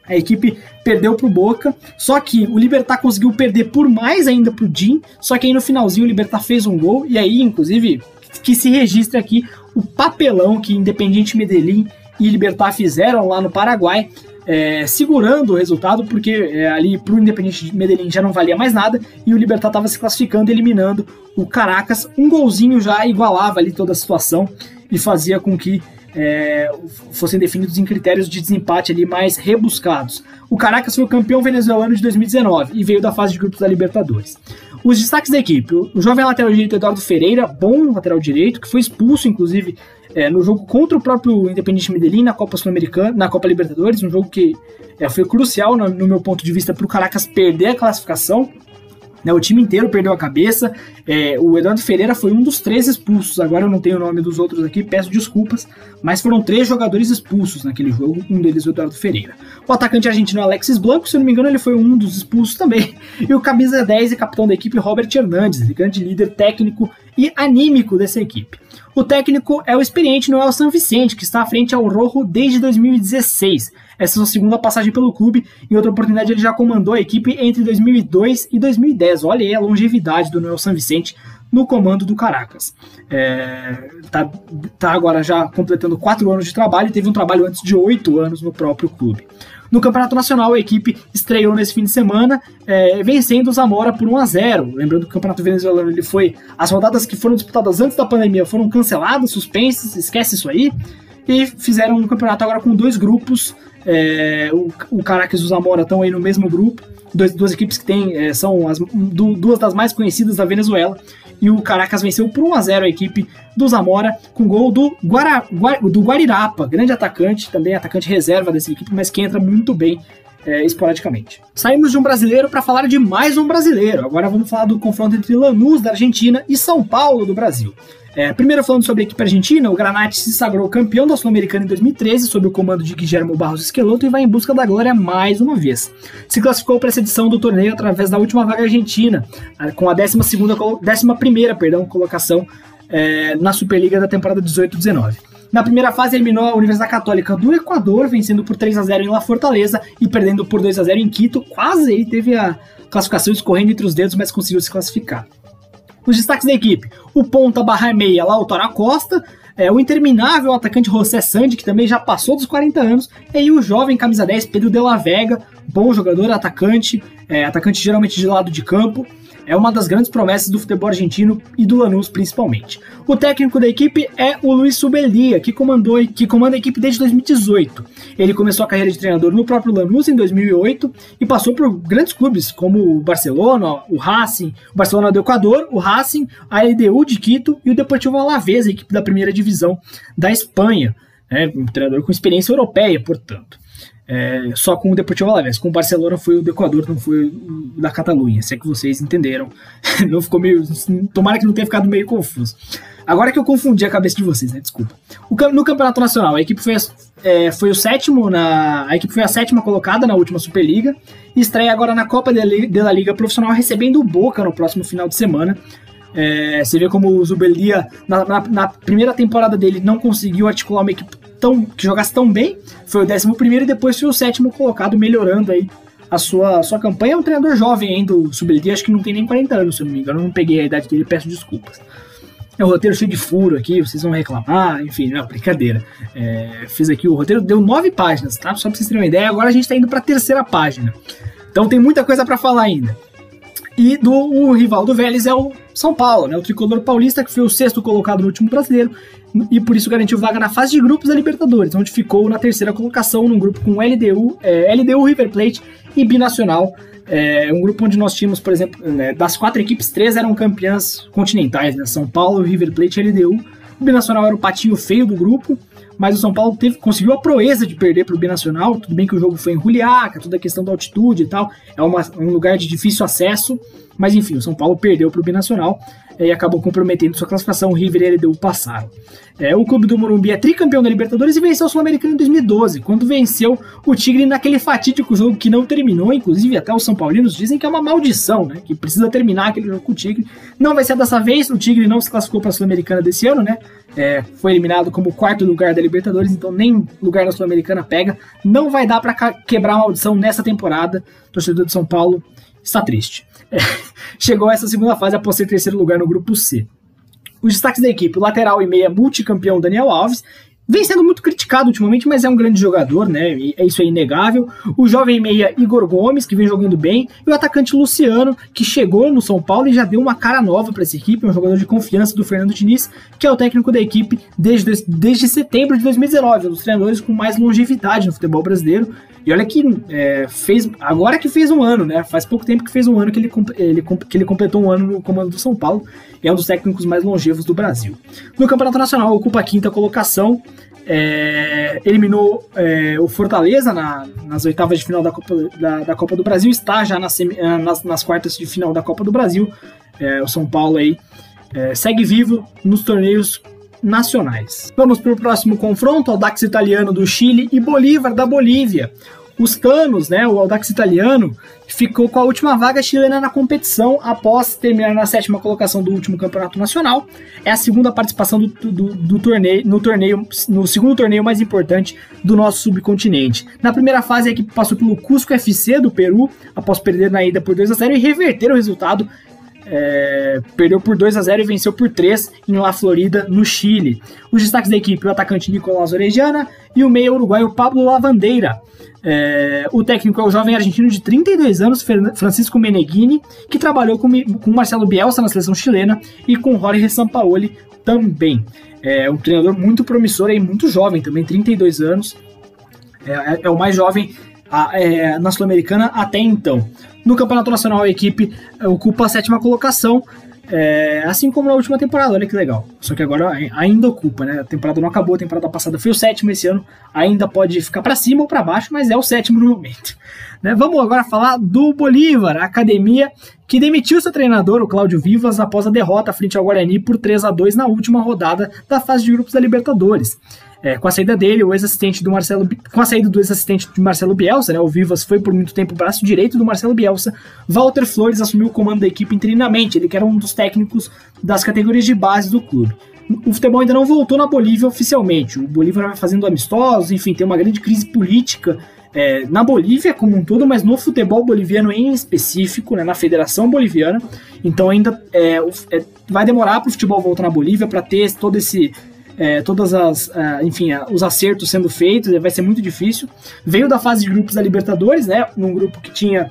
A equipe perdeu pro Boca, só que o Libertar conseguiu perder por mais ainda pro Jim, só que aí no finalzinho o Libertar fez um gol, e aí, inclusive, que se registre aqui o papelão que Independiente Medellín e Libertar fizeram lá no Paraguai, é, segurando o resultado, porque é, ali pro Independiente Medellín já não valia mais nada, e o Libertar estava se classificando, eliminando o Caracas. Um golzinho já igualava ali toda a situação e fazia com que é, fossem definidos em critérios de desempate ali mais rebuscados. O Caracas foi o campeão venezuelano de 2019 e veio da fase de grupos da Libertadores. Os destaques da equipe: o jovem lateral direito Eduardo Ferreira, bom lateral direito, que foi expulso, inclusive, é, no jogo contra o próprio Independente Medellín na Copa Sul-Americana, na Copa Libertadores, um jogo que é, foi crucial no, no meu ponto de vista para o Caracas perder a classificação. Né, o time inteiro perdeu a cabeça. É, o Eduardo Ferreira foi um dos três expulsos. Agora eu não tenho o nome dos outros aqui, peço desculpas. Mas foram três jogadores expulsos naquele jogo. Um deles o Eduardo Ferreira. O atacante argentino Alexis Blanco, se eu não me engano, ele foi um dos expulsos também. E o camisa 10 e capitão da equipe Robert Hernandes, grande líder técnico e anímico dessa equipe. O técnico é o experiente Noel San Vicente, que está à frente ao Rojo desde 2016. Essa é sua segunda passagem pelo clube. Em outra oportunidade, ele já comandou a equipe entre 2002 e 2010. Olha aí a longevidade do Noel San Vicente no comando do Caracas. É, tá, tá agora já completando quatro anos de trabalho e teve um trabalho antes de oito anos no próprio clube. No Campeonato Nacional, a equipe estreou nesse fim de semana, é, vencendo o Zamora por 1 a 0 Lembrando que o Campeonato Venezuelano ele foi. As rodadas que foram disputadas antes da pandemia foram canceladas, suspensas, esquece isso aí. E fizeram um campeonato agora com dois grupos. É, o, o Caracas e o Zamora estão aí no mesmo grupo. Dois, duas equipes que tem, é, são as, duas das mais conhecidas da Venezuela e o Caracas venceu por 1 a 0 a equipe do Zamora com gol do, Guara, do Guarirapa, grande atacante, também atacante reserva dessa equipe, mas que entra muito bem é, esporadicamente. Saímos de um brasileiro para falar de mais um brasileiro. Agora vamos falar do confronto entre Lanús da Argentina e São Paulo do Brasil. É, primeiro falando sobre a equipe argentina, o Granate se sagrou campeão da Sul-Americana em 2013 sob o comando de Guilherme Barros Esqueloto e vai em busca da glória mais uma vez. Se classificou para essa edição do torneio através da última vaga argentina, com a 12 11 perdão, colocação é, na Superliga da temporada 18-19. Na primeira fase, eliminou a Universidade Católica do Equador, vencendo por 3 a 0 em La Fortaleza e perdendo por 2 a 0 em Quito. Quase aí teve a classificação escorrendo entre os dedos, mas conseguiu se classificar. Os destaques da equipe: o ponta barra meia Lautaro Acosta, é, o interminável atacante José Sandi, que também já passou dos 40 anos, e o jovem camisa 10 Pedro de la Vega, bom jogador, atacante, é, atacante geralmente de lado de campo é uma das grandes promessas do futebol argentino e do Lanús principalmente. O técnico da equipe é o Luiz Subelia, que comandou que comanda a equipe desde 2018. Ele começou a carreira de treinador no próprio Lanús em 2008 e passou por grandes clubes como o Barcelona, o Racing, o Barcelona do Equador, o Racing, a EDU de Quito e o Deportivo Alavés, a equipe da primeira divisão da Espanha. É, um treinador com experiência europeia, portanto. É, só com o Deportivo Alavés. Com o Barcelona foi o do Equador, não foi o da Catalunha. Se é que vocês entenderam. não ficou meio. Tomara que não tenha ficado meio confuso. Agora que eu confundi a cabeça de vocês, né? Desculpa. O, no Campeonato Nacional, a equipe foi, é, foi o sétimo na. A equipe foi a sétima colocada na última Superliga. E estreia agora na Copa de La Liga Profissional, recebendo o Boca no próximo final de semana. É, você vê como o Zubeldia, na, na, na, primeira temporada dele, não conseguiu articular uma equipe tão, que jogasse tão bem. Foi o décimo primeiro e depois foi o sétimo colocado, melhorando aí a sua, a sua campanha. É um treinador jovem ainda, o Zubeldia, acho que não tem nem 40 anos, se eu não me engano. Eu não peguei a idade dele, peço desculpas. É um roteiro cheio de furo aqui, vocês vão reclamar, enfim, não, brincadeira. É, fiz aqui o roteiro, deu nove páginas, tá? Só pra vocês terem uma ideia. Agora a gente tá indo pra terceira página. Então tem muita coisa para falar ainda. E do o rival do Vélez é o São Paulo, né? O tricolor paulista, que foi o sexto colocado no último brasileiro e por isso garantiu vaga na fase de grupos da Libertadores, onde ficou na terceira colocação num grupo com LDU, é, LDU River Plate e Binacional. É, um grupo onde nós tínhamos, por exemplo, né, das quatro equipes, três eram campeãs continentais, né? São Paulo, River Plate e LDU. O Binacional era o patinho feio do grupo, mas o São Paulo teve, conseguiu a proeza de perder para o Binacional. Tudo bem que o jogo foi em Juliaca, toda a questão da altitude e tal, é uma, um lugar de difícil acesso, mas enfim, o São Paulo perdeu para o Binacional e acabou comprometendo sua classificação. O River e a LDU passaram. É, o clube do Morumbi é tricampeão da Libertadores e venceu o Sul-Americano em 2012, quando venceu o Tigre naquele fatídico jogo que não terminou. Inclusive, até os São Paulinos dizem que é uma maldição, né? Que precisa terminar aquele jogo com o Tigre. Não vai ser dessa vez, o Tigre não se classificou para a Sul-Americana desse ano, né? É, foi eliminado como quarto lugar da Libertadores, então nem lugar na Sul-Americana pega. Não vai dar para quebrar a maldição nessa temporada. O torcedor de São Paulo está triste. É, chegou a essa segunda fase após ser terceiro lugar no grupo C. Os destaques da equipe, o lateral e meia multicampeão Daniel Alves, vem sendo muito criticado ultimamente, mas é um grande jogador, né? É isso é inegável. O jovem meia Igor Gomes, que vem jogando bem, e o atacante Luciano, que chegou no São Paulo e já deu uma cara nova para essa equipe, um jogador de confiança do Fernando Diniz, que é o técnico da equipe desde, desde setembro de 2019, um dos treinadores com mais longevidade no futebol brasileiro. E olha que é, fez. Agora que fez um ano, né? Faz pouco tempo que fez um ano que ele, ele, que ele completou um ano no comando do São Paulo. E é um dos técnicos mais longevos do Brasil. No Campeonato Nacional, ocupa a quinta colocação. É, eliminou é, o Fortaleza na, nas oitavas de final da Copa, da, da Copa do Brasil, está já nas, é, nas, nas, quartas de final da Copa do Brasil. É, o São Paulo aí é, segue vivo nos torneios nacionais. Vamos para o próximo confronto, Audax Italiano do Chile e Bolívar da Bolívia. Os Canos, né, o Audax Italiano, ficou com a última vaga chilena na competição após terminar na sétima colocação do último campeonato nacional. É a segunda participação do, do, do, torneio, no torneio, no segundo torneio mais importante do nosso subcontinente. Na primeira fase, a equipe passou pelo Cusco FC do Peru, após perder na ida por 2 a 0 e reverter o resultado é, perdeu por 2 a 0 e venceu por 3 em La Florida, no Chile. Os destaques da equipe: o atacante Nicolás Orejana e o meia uruguaio Pablo Lavandeira. É, o técnico é o jovem argentino de 32 anos, Francisco Meneghini, que trabalhou com, com Marcelo Bielsa na seleção chilena e com Jorge Sampaoli também. É um treinador muito promissor e muito jovem também, 32 anos. É, é, é o mais jovem a, é, na Sul-Americana até então. No Campeonato Nacional, a equipe é, ocupa a sétima colocação, é, assim como na última temporada, olha que legal. Só que agora ainda ocupa, né? A temporada não acabou, a temporada passada foi o sétimo esse ano, ainda pode ficar para cima ou para baixo, mas é o sétimo no momento. Né? Vamos agora falar do Bolívar, a academia que demitiu seu treinador, o Cláudio Vivas, após a derrota frente ao Guarani por 3 a 2 na última rodada da fase de grupos da Libertadores. É, com a saída dele, o ex-assistente do Marcelo, com a saída do ex-assistente de Marcelo Bielsa, né, o Vivas foi por muito tempo o braço direito do Marcelo Bielsa, Walter Flores assumiu o comando da equipe interinamente, ele que era um dos técnicos das categorias de base do clube. O futebol ainda não voltou na Bolívia oficialmente. O Bolívar vai fazendo amistosos, enfim, tem uma grande crise política é, na Bolívia como um todo, mas no futebol boliviano em específico, né, na Federação Boliviana. Então ainda é, é, vai demorar para o futebol voltar na Bolívia para ter todo esse é, todas as, uh, enfim, uh, os acertos sendo feitos, vai ser muito difícil. Veio da fase de grupos da Libertadores, né? Num grupo que tinha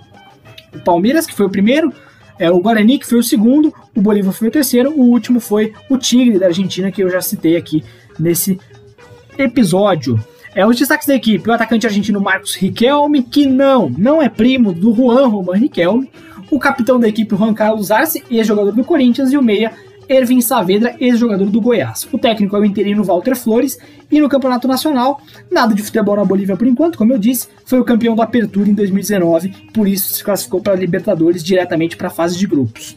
o Palmeiras, que foi o primeiro, é, o Guarani, que foi o segundo, o Bolívar foi o terceiro, o último foi o Tigre da Argentina, que eu já citei aqui nesse episódio. É, os destaques da equipe, o atacante argentino Marcos Riquelme, que não, não é primo do Juan Roman Riquelme, o capitão da equipe Juan Carlos Arce, ex-jogador do Corinthians, e o meia Ervin Saavedra, ex-jogador do Goiás. O técnico é o interino Walter Flores e no Campeonato Nacional, nada de futebol na Bolívia por enquanto, como eu disse, foi o campeão da Apertura em 2019, por isso se classificou para a Libertadores diretamente para a fase de grupos.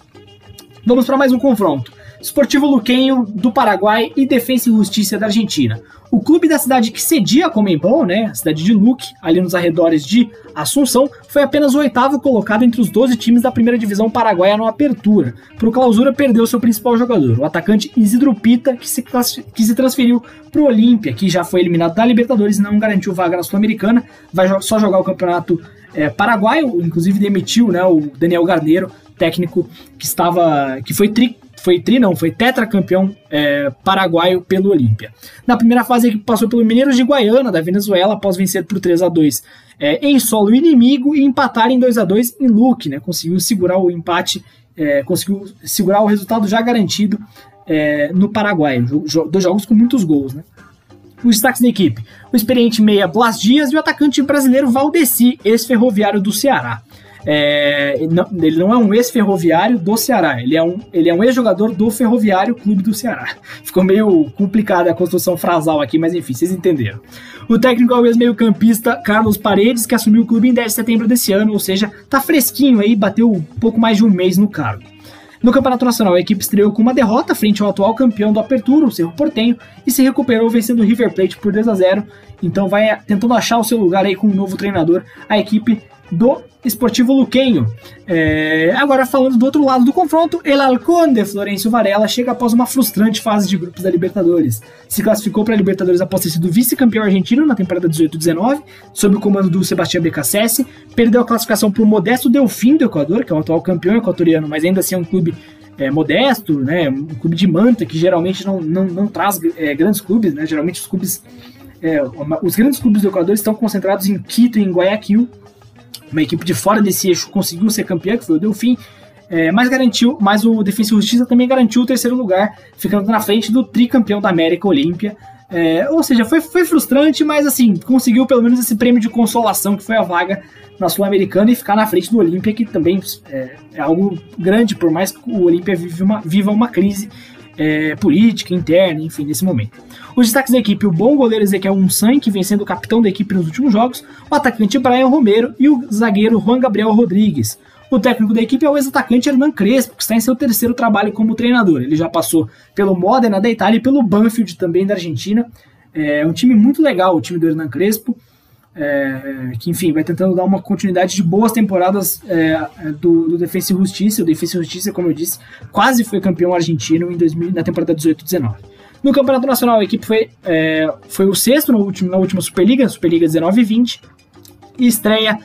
Vamos para mais um confronto. Esportivo Luquenho do Paraguai e Defensa e Justiça da Argentina. O clube da cidade que cedia a Comembol, né, a cidade de Luque, ali nos arredores de Assunção, foi apenas o oitavo colocado entre os 12 times da primeira divisão paraguaia no Apertura. Pro Clausura perdeu seu principal jogador, o atacante Isidro Pita, que se, que se transferiu pro Olímpia, que já foi eliminado da Libertadores e não garantiu vaga na Sul-Americana, vai só jogar o campeonato é, paraguaio, inclusive demitiu né, o Daniel Garneiro, técnico que estava que foi tri, foi tri não, foi tetracampeão é, paraguaio pelo Olímpia. Na primeira fase ele passou pelo Mineiros de Guaiana da Venezuela após vencer por 3 a 2 é, em solo inimigo e empatar em 2 a 2 em Luque, né? Conseguiu segurar o empate, é, conseguiu segurar o resultado já garantido é, no Paraguai. Dois jogos com muitos gols, né? Os destaques da equipe: o experiente meia Blas Dias e o atacante brasileiro Valdeci, ex-ferroviário do Ceará. É, não, ele não é um ex-ferroviário do Ceará, ele é um, ele é um ex-jogador do Ferroviário Clube do Ceará. Ficou meio complicada a construção frasal aqui, mas enfim, vocês entenderam. O técnico é o ex-meio-campista Carlos Paredes, que assumiu o clube em 10 de setembro desse ano, ou seja, tá fresquinho aí, bateu pouco mais de um mês no cargo. No Campeonato Nacional, a equipe estreou com uma derrota frente ao atual campeão do Apertura, o Cerro Portenho, e se recuperou vencendo o River Plate por 2 a 0. Então vai tentando achar o seu lugar aí com um novo treinador. A equipe do Esportivo Luquenho. É, agora falando do outro lado do confronto, El Halcón de Florencio Varela chega após uma frustrante fase de grupos da Libertadores. Se classificou para a Libertadores após ter sido vice-campeão argentino na temporada 18-19, sob o comando do Sebastião Becassese, perdeu a classificação para o modesto Delfim do Equador, que é o atual campeão equatoriano, mas ainda assim é um clube é, modesto, né, um clube de manta que geralmente não, não, não traz é, grandes clubes, né, geralmente os clubes, é, os grandes clubes do Equador estão concentrados em Quito e em Guayaquil, uma equipe de fora desse eixo conseguiu ser campeã, que foi o Delfim, é, mas garantiu, mas o Defensa e Justiça também garantiu o terceiro lugar, ficando na frente do tricampeão da América Olímpia. É, ou seja, foi, foi frustrante, mas assim, conseguiu pelo menos esse prêmio de consolação que foi a vaga na Sul-Americana e ficar na frente do Olímpia, que também é, é, algo grande, por mais que o Olímpia uma, viva uma crise é, política, interna, enfim, nesse momento. Os destaques da equipe: o bom goleiro Ezequiel Unsan, que vem sendo o capitão da equipe nos últimos jogos, o atacante Brian Romero e o zagueiro Juan Gabriel Rodrigues. O técnico da equipe é o ex-atacante Hernan Crespo, que está em seu terceiro trabalho como treinador. Ele já passou pelo Modena da Itália e pelo Banfield também da Argentina. É um time muito legal, o time do Hernan Crespo. É, que enfim vai tentando dar uma continuidade de boas temporadas é, do, do Defensa e Justiça. O Defensa e Justiça, como eu disse, quase foi campeão argentino em 2000, na temporada 18-19. No Campeonato Nacional, a equipe foi, é, foi o sexto no último, na última Superliga, Superliga 19 e 20, e estreia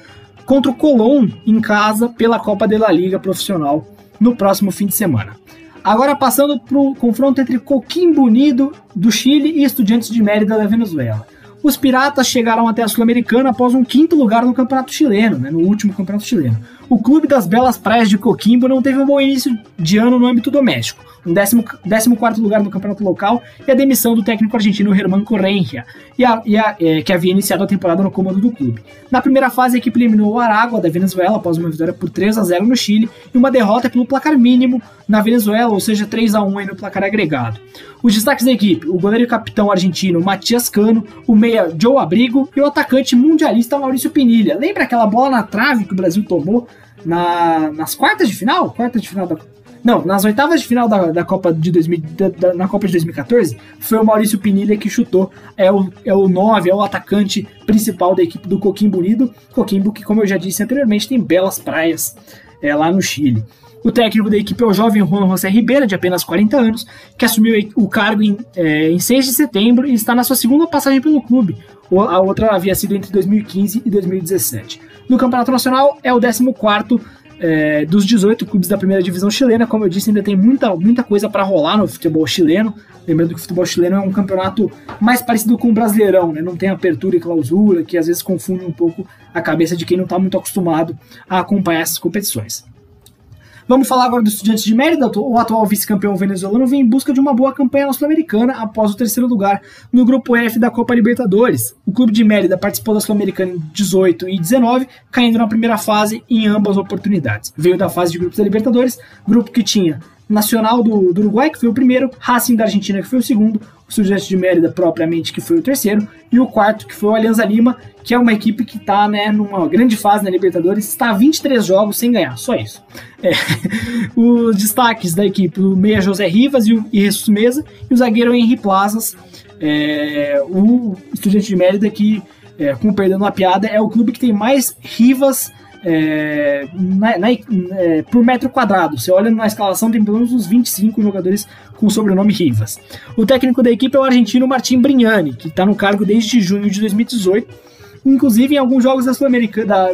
contra o Colón em casa pela Copa de la Liga Profissional no próximo fim de semana. Agora passando para o confronto entre Coquimbo Unido do Chile e Estudiantes de Mérida da Venezuela os Piratas chegaram até a Sul-Americana após um quinto lugar no Campeonato Chileno, né, no último Campeonato Chileno. O Clube das Belas Praias de Coquimbo não teve um bom início de ano no âmbito doméstico, um 14 lugar no campeonato local e a demissão do técnico argentino Germán Correia, e e é, que havia iniciado a temporada no comando do clube. Na primeira fase, a equipe eliminou o Aragua da Venezuela após uma vitória por 3 a 0 no Chile e uma derrota pelo placar mínimo na Venezuela, ou seja, 3 a 1 no placar agregado. Os destaques da equipe: o goleiro capitão argentino Matias Cano, o meia Joe Abrigo e o atacante mundialista Maurício Pinilha. Lembra aquela bola na trave que o Brasil tomou na, nas quartas de final? Quartas de final da. Não, nas oitavas de final da, da Copa de 2000, da, da, na Copa de 2014, foi o Maurício Pinilha que chutou. É o, é o 9, é o atacante principal da equipe do Coquimbo Unido. Coquimbo, que, como eu já disse anteriormente, tem belas praias é, lá no Chile. O técnico da equipe é o jovem Juan José Ribeira, de apenas 40 anos, que assumiu o cargo em, é, em 6 de setembro e está na sua segunda passagem pelo clube. A outra havia sido entre 2015 e 2017. No Campeonato Nacional, é o 14 é, dos 18 clubes da primeira divisão chilena. Como eu disse, ainda tem muita, muita coisa para rolar no futebol chileno. Lembrando que o futebol chileno é um campeonato mais parecido com o brasileirão, né? não tem apertura e clausura, que às vezes confunde um pouco a cabeça de quem não está muito acostumado a acompanhar essas competições. Vamos falar agora do Estudiantes de Mérida. O atual vice-campeão venezuelano vem em busca de uma boa campanha na Sul-Americana após o terceiro lugar no grupo F da Copa Libertadores. O clube de Mérida participou da Sul-Americana em 18 e 19, caindo na primeira fase em ambas oportunidades. Veio da fase de grupos da Libertadores, grupo que tinha Nacional do, do, Uruguai, que foi o primeiro, Racing da Argentina, que foi o segundo, o Estudiantes de Mérida, propriamente, que foi o terceiro, e o quarto, que foi o Alianza Lima, que é uma equipe que está né, numa grande fase na Libertadores, está a 23 jogos sem ganhar, só isso. É. Os destaques da equipe, o meia José Rivas e o Jesus Mesa, e o zagueiro Henry Plazas, é, o Estudiante de Mérida, que, é, perdendo a piada, é o clube que tem mais Rivas é, na, na, é, por metro quadrado. Você olha na escalação, tem pelo menos uns 25 jogadores com o sobrenome Rivas. O técnico da equipe é o argentino Martim Brignani, que está no cargo desde junho de 2018. Inclusive, em alguns jogos da Sul-Americana, da,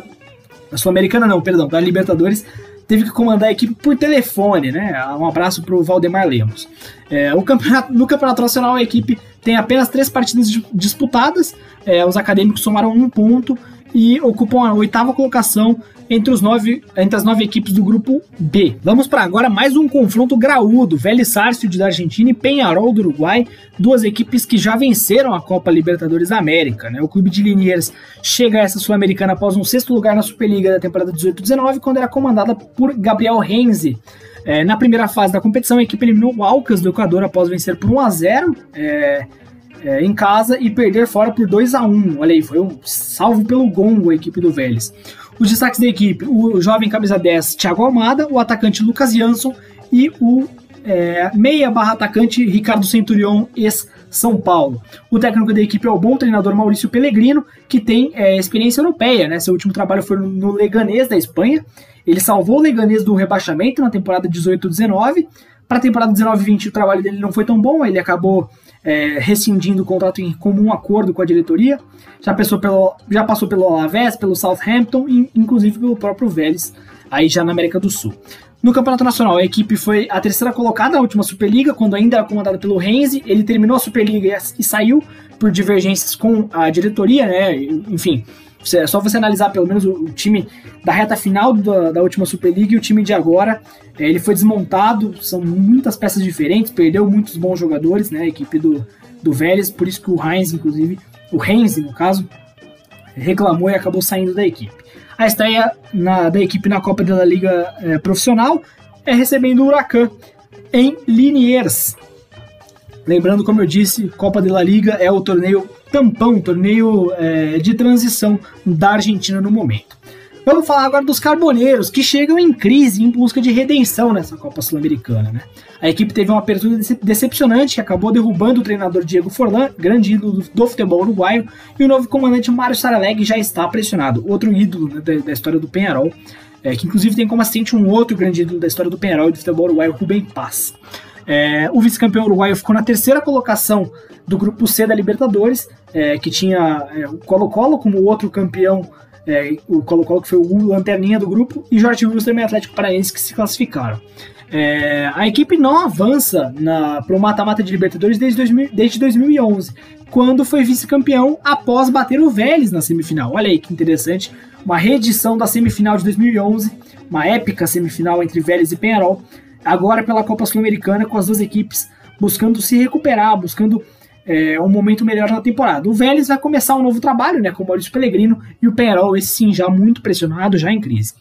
da Sul-Americana não, perdão, da Libertadores, teve que comandar a equipe por telefone, né? Um abraço para o Valdemar Lemos. É, o campeonato, no Campeonato Nacional, a equipe tem apenas três partidas disputadas. É, os acadêmicos somaram um ponto e ocupam a oitava colocação entre, os nove, entre as nove equipes do grupo B. Vamos para agora mais um confronto graúdo: Vélez Sarsfield da Argentina e Penharol do Uruguai, duas equipes que já venceram a Copa Libertadores da América. Né? O clube de Liniers chega a essa sul-americana após um sexto lugar na Superliga da temporada 18-19, quando era comandada por Gabriel Renzi. É, na primeira fase da competição, a equipe eliminou o Alcas do Equador após vencer por 1 a 0 é, é, em casa e perder fora por 2 a 1 Olha aí, foi um salvo pelo gongo a equipe do Vélez. Os destaques da equipe: o jovem camisa 10 Thiago Almada, o atacante Lucas Jansson e o é, meia barra atacante Ricardo Centurion, ex-São Paulo. O técnico da equipe é o bom treinador Maurício Pellegrino, que tem é, experiência europeia, né? Seu último trabalho foi no Leganês da Espanha. Ele salvou o Leganês do rebaixamento na temporada 18-19. Para a temporada 19-20 o trabalho dele não foi tão bom, ele acabou é, rescindindo o contrato em comum acordo com a diretoria. Já, passou pelo, já passou pelo Alavés, pelo Southampton e inclusive pelo próprio Vélez, aí já na América do Sul. No Campeonato Nacional, a equipe foi a terceira colocada na última Superliga, quando ainda era comandada pelo Renzi. Ele terminou a Superliga e, e saiu por divergências com a diretoria, né? Enfim, é só você analisar pelo menos o, time da reta final da, da, última Superliga e o time de agora. É, ele foi desmontado, são muitas peças diferentes, perdeu muitos bons jogadores, né? A equipe do, do Vélez, por isso que o Heinz, inclusive, o Heinz, no caso, reclamou e acabou saindo da equipe. A estreia na, da equipe na Copa da Liga é, Profissional é recebendo o Huracan em Liniers. Lembrando, como eu disse, Copa da Liga é o torneio tampão, torneio é, de transição da Argentina no momento. Vamos falar agora dos carboneiros, que chegam em crise em busca de redenção nessa Copa Sul-Americana. Né? A equipe teve uma abertura decepcionante que acabou derrubando o treinador Diego Forlan, grande ídolo do futebol uruguaio, e o novo comandante Mário Saraleg já está pressionado, outro ídolo né, da, da, história do Penharol, é, que inclusive tem como assistente um outro grande ídolo da história do Penharol e do futebol uruguaio, Rubem Paz. É, o vice-campeão uruguaio ficou na terceira colocação do grupo C da Libertadores, é, que tinha é, o Colo-Colo como outro campeão, é, o Colo-Colo que foi o lanterninha do grupo, e Jorge Wilson também Atlético Paraense que se classificaram. É, a equipe não avança para o mata-mata de Libertadores desde, 2000, desde 2011, quando foi vice-campeão após bater o Vélez na semifinal. Olha aí que interessante, uma reedição da semifinal de 2011, uma épica semifinal entre Vélez e Penharol, agora pela Copa Sul-Americana, com as duas equipes buscando se recuperar, buscando é, um momento melhor na temporada. O Vélez vai começar um novo trabalho, né, com o Maurício Pellegrino, e o Penarol, esse sim, já muito pressionado, já em crise.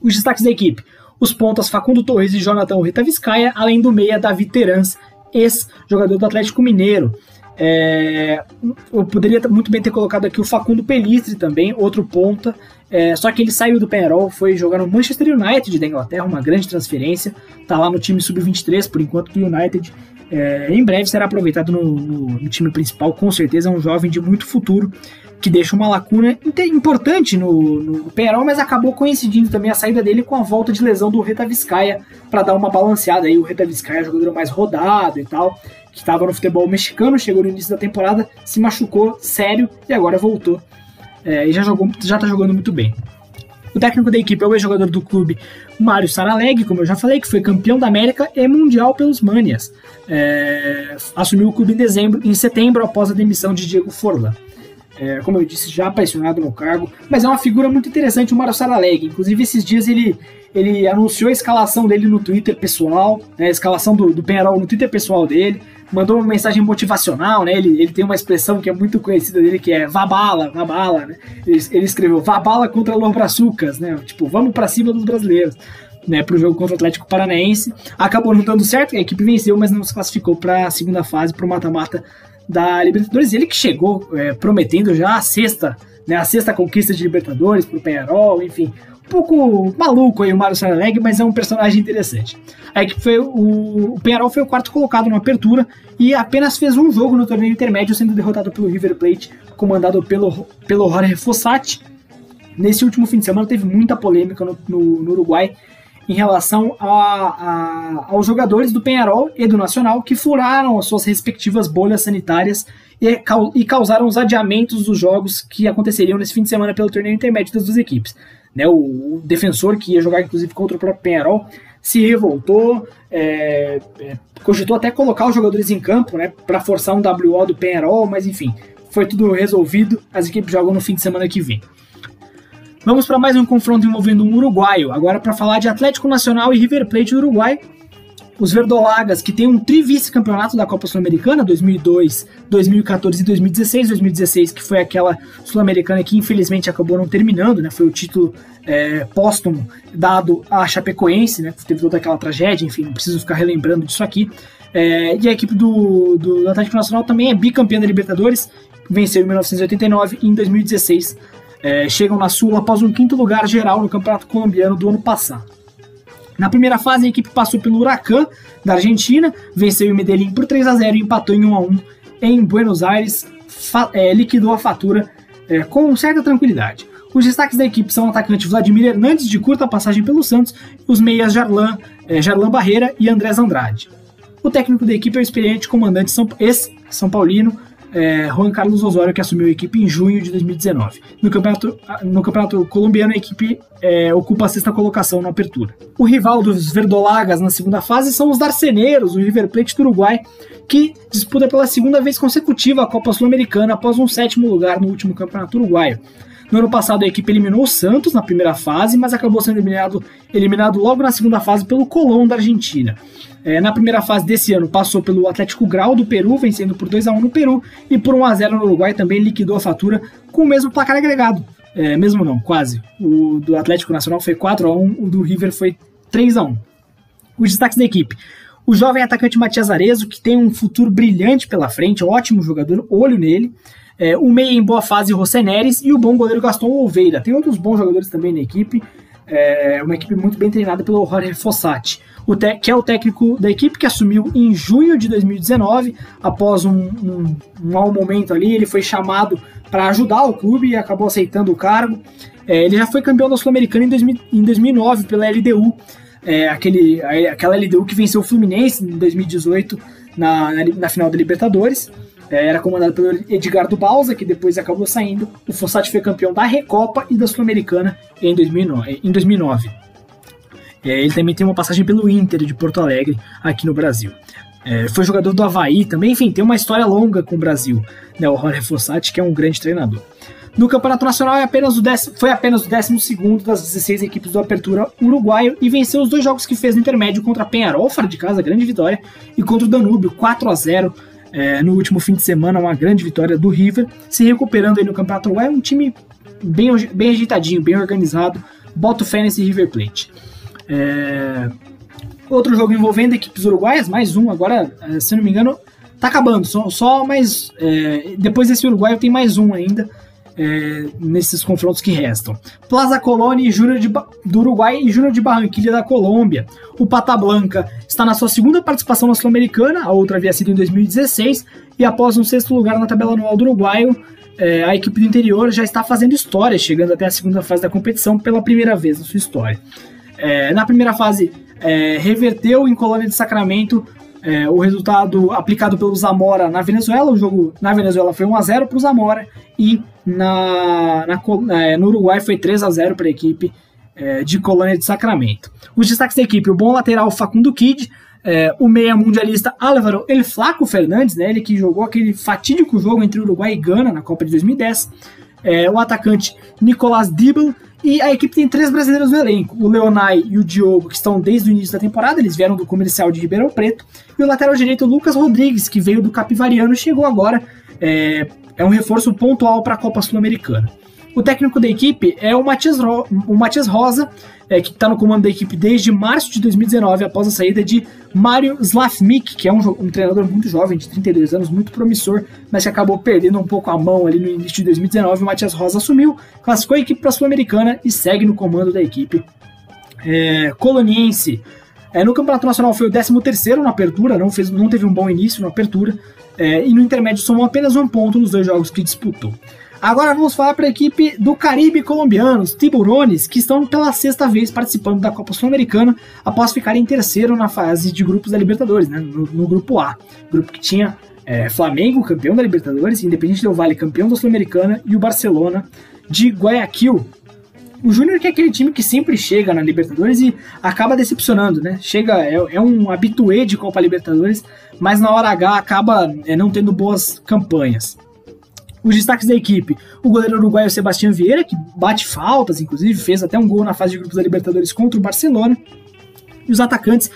Os destaques da equipe, os pontas Facundo Torres e Jonathan Rita Vizcaia, além do meia Davi Terans, ex-jogador do Atlético Mineiro. É, eu poderia muito bem ter colocado aqui o Facundo Pelistre também, outro ponta, é, só que ele saiu do Penarol, foi jogar no Manchester United da Inglaterra, uma grande transferência. Tá lá no time sub-23, por enquanto, do United. É, em breve será aproveitado no, no, no, time principal, com certeza. É um jovem de muito futuro, que deixa uma lacuna importante no, no Penarol, mas acabou coincidindo também a saída dele com a volta de lesão do Reta Vizcaia, para dar uma balanceada aí. O Reta Vizcaia, jogador mais rodado e tal, que estava no futebol mexicano, chegou no início da temporada, se machucou sério e agora voltou é, e já jogou, já tá jogando muito bem. O técnico da equipe é o ex-jogador do clube Mário Saraleg, como eu já falei, que foi campeão da América e mundial pelos Manias. É, assumiu o clube em dezembro, em setembro, após a demissão de Diego Forlan. É, como eu disse, já apaixonado no cargo, mas é uma figura muito interessante o Mário Saraleg. Inclusive, esses dias ele, ele anunciou a escalação dele no Twitter pessoal, né, a escalação do, do Penarol no Twitter pessoal dele mandou uma mensagem motivacional, né? Ele, ele tem uma expressão que é muito conhecida dele que é vabala, vabala, né? Ele, ele escreveu vabala contra Los Brazucas, né? Tipo, vamos para cima dos brasileiros. né, para o jogo contra o Atlético Paranaense. Acabou não dando certo, a equipe venceu, mas não se classificou para a segunda fase, para o mata-mata da Libertadores. Ele que chegou é, prometendo já a sexta, né, a sexta conquista de Libertadores para o Penharol, enfim. Pouco maluco aí o Mário Saraleg, mas é um personagem interessante. A equipe foi o, o Penharol foi o quarto colocado na apertura e apenas fez um jogo no torneio intermédio, sendo derrotado pelo River Plate, comandado pelo, pelo Jorge Fossati. Nesse último fim de semana teve muita polêmica no, no, no Uruguai em relação a, a, aos jogadores do Penharol e do Nacional que furaram as suas respectivas bolhas sanitárias e, e, causaram os adiamentos dos jogos que aconteceriam nesse fim de semana pelo torneio intermédio das duas equipes. Né, o, o defensor, que ia jogar inclusive contra o próprio Penharol, se revoltou, é, é, cogitou até colocar os jogadores em campo né, para forçar um WO do Penharol, mas enfim, foi tudo resolvido. As equipes jogam no fim de semana que vem. Vamos para mais um confronto envolvendo um uruguaio, agora para falar de Atlético Nacional e River Plate do Uruguai. Os Verdolagas, que tem um tri-vice-campeonato da Copa Sul-Americana, 2002, 2014 e 2016. 2016, que foi aquela Sul-Americana que infelizmente acabou não terminando, né? Foi o título é, póstumo dado à Chapecoense, né? Teve toda aquela tragédia, enfim, não preciso ficar relembrando disso aqui. É, e a equipe do, do Atlético Nacional também é bicampeã da Libertadores, venceu em 1989 e em 2016 é, chegam na Sul após um quinto lugar geral no Campeonato Colombiano do ano passado. Na primeira fase, a equipe passou pelo Huracan da Argentina, venceu o Medellín por 3 a 0 e empatou em 1 a 1 em Buenos Aires, é, liquidou a fatura é, com certa tranquilidade. Os destaques da equipe são o atacante Vladimir Hernandes, de curta passagem pelo Santos, os meias Jarlan, é, Jarlan Barreira e Andrés Andrade. O técnico da equipe é o experiente comandante São, ex-São Paulino, é, Juan Carlos Osório, que assumiu a equipe em junho de 2019. No campeonato, no campeonato colombiano, a equipe é, ocupa a sexta colocação na apertura. O rival dos Verdolagas na segunda fase são os Darceneiros, o River Plate do Uruguai, que disputa pela segunda vez consecutiva a Copa Sul-Americana após um sétimo lugar no último campeonato uruguaio. No ano passado, a equipe eliminou o Santos na primeira fase, mas acabou sendo eliminado, eliminado logo na segunda fase pelo Colón da Argentina. É, na primeira fase desse ano, passou pelo Atlético Grau do Peru, vencendo por 2 a 1 no Peru, e por 1 a 0 no Uruguai também liquidou a fatura com o mesmo placar agregado. É, mesmo não, quase. O do Atlético Nacional foi 4 a 1 o do River foi 3 a 1 Os destaques da equipe. O jovem atacante Matias Arezo, que tem um futuro brilhante pela frente, ótimo jogador, olho nele é, o meia em boa fase, José Neres, e o bom goleiro Gaston Oliveira. Tem outros bons jogadores também na equipe, é uma equipe muito bem treinada pelo Jorge Fossati, que é o técnico da equipe que assumiu em junho de 2019, após um, um, um mau momento ali, ele foi chamado para ajudar o clube e acabou aceitando o cargo. É, ele já foi campeão da Sul-Americana em, em 2009 pela LDU, é, aquele, aquela LDU que venceu o Fluminense em 2018 na, na, na final da Libertadores. É, era comandado pelo Edgardo Balsa, que depois acabou saindo. O Fossati foi campeão da Recopa e da Sul-Americana em 2009. Em 2009. É, ele também tem uma passagem pelo Inter de Porto Alegre, aqui no Brasil. É, foi jogador do Havaí também, enfim, tem uma história longa com o Brasil, né, o Jorge Fossati, que é um grande treinador. No Campeonato Nacional é apenas o décimo, foi apenas o 12 das 16 equipes do Apertura Uruguaio e venceu os dois jogos que fez no intermédio contra Penharol, fora de casa, grande vitória, e contra o Danúbio, 4 a 0 é, no último fim de semana, uma grande vitória do River, se recuperando aí no Campeonato Uruguai, um time bem, bem ajeitadinho, bem organizado, bota o fé nesse River Plate. É, outro jogo envolvendo equipes uruguaias, mais um agora, é, se não me engano, tá acabando, só, só mais, é, depois desse uruguaio tem mais um ainda, é, nesses confrontos que restam. Plaza Colônia e Júnior do Uruguai e Júnior de Barranquilla da Colômbia. O Pata Blanca está na sua segunda participação na Sul-Americana, a outra havia sido em 2016, e após um sexto lugar na tabela anual do Uruguaio, é, a equipe do interior já está fazendo história, chegando até a segunda fase da competição pela primeira vez na sua história. É, na primeira fase, é, reverteu em Colônia de Sacramento é, o resultado aplicado pelo Zamora na Venezuela. O jogo na Venezuela foi 1x0 para o Zamora e na, na é, no Uruguai foi 3 a 0 para a equipe é, de Colônia de Sacramento. Os destaques da equipe: o bom lateral Facundo Kid, é, o meia mundialista Álvaro El Flaco Fernandes, né, ele que jogou aquele fatídico jogo entre Uruguai e Gana na Copa de 2010, é, o atacante Nicolás Dibble e a equipe tem três brasileiros no elenco: o Leonai e o Diogo, que estão desde o início da temporada, eles vieram do comercial de Ribeirão Preto, e o lateral direito Lucas Rodrigues, que veio do Capivariano e chegou agora. É, é um reforço pontual para a Copa Sul-Americana. O técnico da equipe é o Matias, Ro o Matias Rosa, é, que está no comando da equipe desde março de 2019, após a saída de Mário Slavnik, que é um, um, treinador muito jovem, de 32 anos, muito promissor, mas que acabou perdendo um pouco a mão ali no início de 2019. O Matias Rosa assumiu, classificou a equipe para a Sul-Americana e segue no comando da equipe é, coloniense. É, no Campeonato Nacional foi o 13 na apertura, não, fez, não teve um bom início na apertura, é, e no intermédio somou apenas um ponto nos dois jogos que disputou. Agora vamos falar para a equipe do Caribe colombiano, os Tiburones, que estão pela sexta vez participando da Copa Sul-Americana após ficarem em terceiro na fase de grupos da Libertadores, né, no, no grupo A. Grupo que tinha é, Flamengo, campeão da Libertadores, Independente Del Vale, campeão da Sul-Americana, e o Barcelona de Guayaquil. O Júnior que é aquele time que sempre chega na Libertadores e acaba decepcionando, né? Chega, é, é um habitué de Copa Libertadores, mas na hora H acaba é, não tendo boas campanhas. Os destaques da equipe: o goleiro uruguaio Sebastião Vieira, que bate faltas, inclusive, fez até um gol na fase de grupos da Libertadores contra o Barcelona. E os atacantes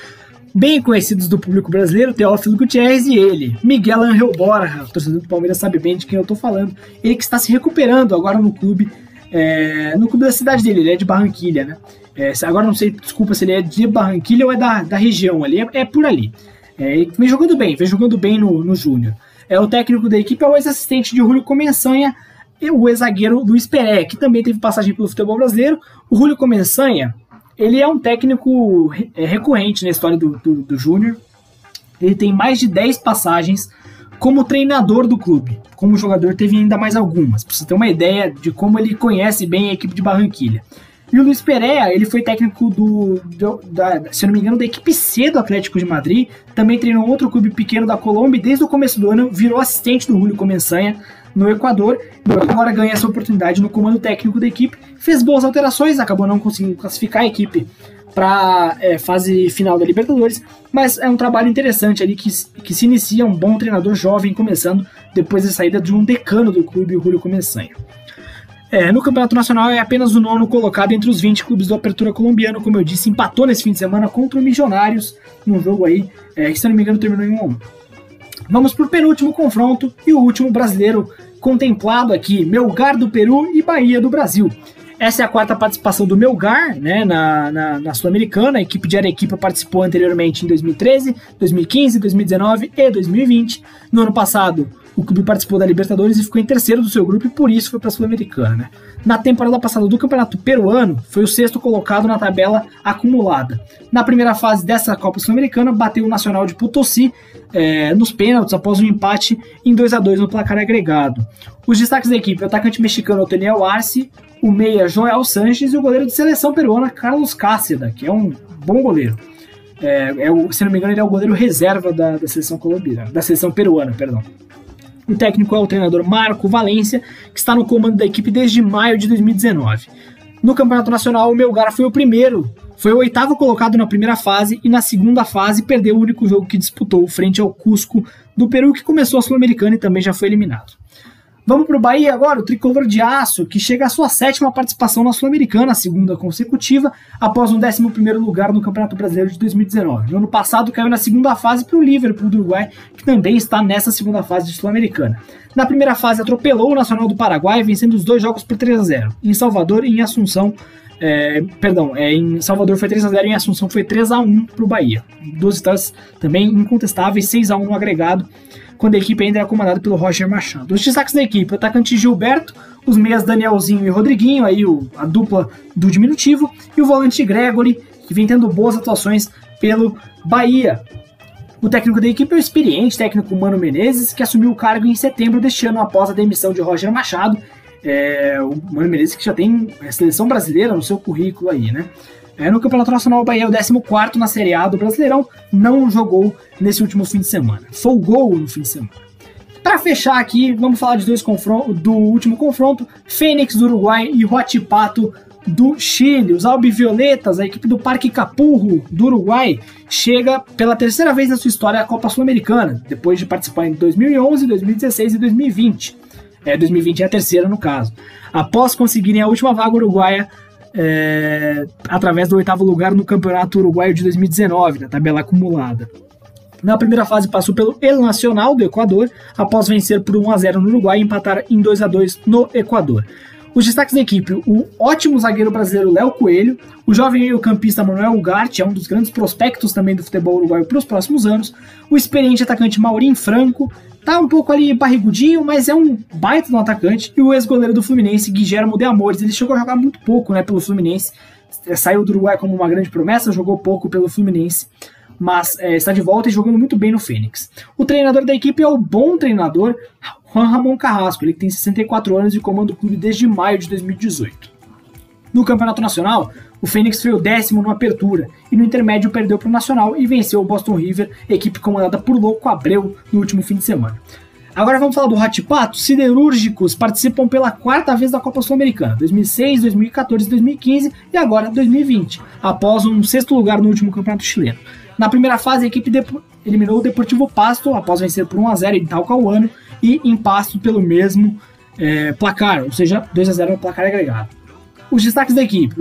bem conhecidos do público brasileiro, Teófilo Gutierrez e ele, Miguel Angel Borja, o torcedor do Palmeiras sabe bem de quem eu estou falando. Ele que está se recuperando agora no clube, é, no clube da cidade dele, ele é de Barranquilha, né? É, agora não sei, desculpa se ele é de Barranquilha ou é da, da região ali, é, é por ali. É, vem jogando bem, vem jogando bem no, no Júnior. É, o técnico da equipe é o ex-assistente de Julio Comensanha e o ex-zagueiro Luiz Peré, que também teve passagem pelo futebol brasileiro. O Julio Comensanha, ele é um técnico é, recorrente na história do, do, do Júnior. Ele tem mais de 10 passagens como treinador do clube. Como jogador, teve ainda mais algumas, para você ter uma ideia de como ele conhece bem a equipe de Barranquilha. E o Luiz Pereira, ele foi técnico do, do da, se não me engano, da equipe C do Atlético de Madrid, também treinou outro clube pequeno da Colômbia e desde o começo do ano virou assistente do Julio Comensanha no Equador, agora ganha essa oportunidade no comando técnico da equipe, fez boas alterações, acabou não conseguindo classificar a equipe para é, fase final da Libertadores, mas é um trabalho interessante ali que, que se inicia um bom treinador jovem começando depois da saída de um decano do clube, o Julio Comensanha. É, no Campeonato Nacional é apenas o nono colocado entre os 20 clubes do Apertura Colombiano, como eu disse, empatou nesse fim de semana contra o Milionários, num jogo aí é, que, se não me engano, terminou em 1 a 1. Vamos para o penúltimo confronto e o último brasileiro contemplado aqui, Melgar do Peru e Bahia do Brasil. Essa é a quarta participação do Melgar né, na, na, na Sul-Americana. A equipe de Arequipa participou anteriormente em 2013, 2015, 2019 e 2020. No ano passado, o clube participou da Libertadores e ficou em terceiro do seu grupo e por isso foi para a Sul-Americana. Né? Na temporada passada do Campeonato Peruano, foi o sexto colocado na tabela acumulada. Na primeira fase dessa Copa Sul-Americana, bateu o Nacional de Potosí é, nos pênaltis após um empate em 2 a 2 no placar agregado. Os destaques da equipe: o atacante mexicano Oteniel Arce, o meia Joel Sanches e o goleiro de seleção peruana Carlos Cáceda, que é um bom goleiro. É, é se não me engano, ele é o goleiro reserva da, da seleção colombiana, da seleção peruana, perdão. O técnico é o treinador Marco Valência, que está no comando da equipe desde maio de 2019. No Campeonato Nacional, o Melgar foi o primeiro, foi o oitavo colocado na primeira fase e na segunda fase perdeu o único jogo que disputou frente ao Cusco do Peru, que começou a Sul-Americana e também já foi eliminado. Vamos para o Bahia agora, o tricolor de aço, que chega à sua sétima participação na Sul-Americana, a segunda consecutiva, após um 11 lugar no Campeonato Brasileiro de 2019. No ano passado caiu na segunda fase para o Liverpool do Uruguai, que também está nessa segunda fase de Sul-Americana. Na primeira fase atropelou o Nacional do Paraguai, vencendo os dois jogos por 3 a 0 em Salvador e em Assunção. É, perdão, é, em Salvador foi 3 a 0 e em Assunção foi 3 a 1 para o Bahia. Duas vitórias também incontestáveis, 6 a 1 no agregado quando a equipe ainda era comandada pelo Roger Machado. Os destaques da equipe, o atacante Gilberto, os meias Danielzinho e Rodriguinho, aí o, a dupla do diminutivo, e o volante Gregory, que vem tendo boas atuações pelo Bahia. O técnico da equipe é o experiente técnico Mano Menezes, que assumiu o cargo em setembro deste ano após a demissão de Roger Machado. É, o Mano Menezes que já tem a seleção brasileira no seu currículo aí, né? É, no Campeonato Nacional, o Bahia é o 14 na Série A do Brasileirão, não jogou nesse último fim de semana. Folgou no fim de semana. Para fechar aqui, vamos falar de dois do último confronto: Fênix do Uruguai e Huachipato do Chile. Os Albivioletas, a equipe do Parque Capurro do Uruguai, chega pela terceira vez na sua história à Copa Sul-Americana, depois de participar em 2011, 2016 e 2020. É, 2020 é a terceira no caso. Após conseguirem a última vaga uruguaia é, através do oitavo lugar no Campeonato Uruguaio de 2019, na tabela acumulada. Na primeira fase passou pelo El Nacional do Equador, após vencer por 1 a 0 no Uruguai e empatar em 2 a 2 no Equador. Os destaques da equipe: o ótimo zagueiro brasileiro Léo Coelho, o jovem meio-campista Manuel Ugarte, é um dos grandes prospectos também do futebol uruguaio para os próximos anos, o experiente atacante Maurinho Franco, tá um pouco ali barrigudinho, mas é um baita no atacante, e o ex-goleiro do Fluminense, Guilherme de Amores, ele chegou a jogar muito pouco né, pelo Fluminense, saiu do Uruguai como uma grande promessa, jogou pouco pelo Fluminense mas é, está de volta e jogando muito bem no Fênix. O treinador da equipe é o bom treinador Juan Ramon Carrasco, ele tem 64 anos e comanda o clube desde maio de 2018. No Campeonato Nacional, o Fênix foi o décimo no Apertura e no Intermédio perdeu para o Nacional e venceu o Boston River, equipe comandada por Louco Abreu, no último fim de semana. Agora vamos falar do Ratipato. Siderúrgicos participam pela quarta vez da Copa Sul-Americana, 2006, 2014, 2015 e agora 2020, após um sexto lugar no último campeonato chileno. Na primeira fase, a equipe eliminou o Deportivo Pasto após vencer por 1 a 0 em Talcahuano e em Pasto pelo mesmo é, placar, ou seja, 2 a 0 no placar agregado. Os destaques da equipe: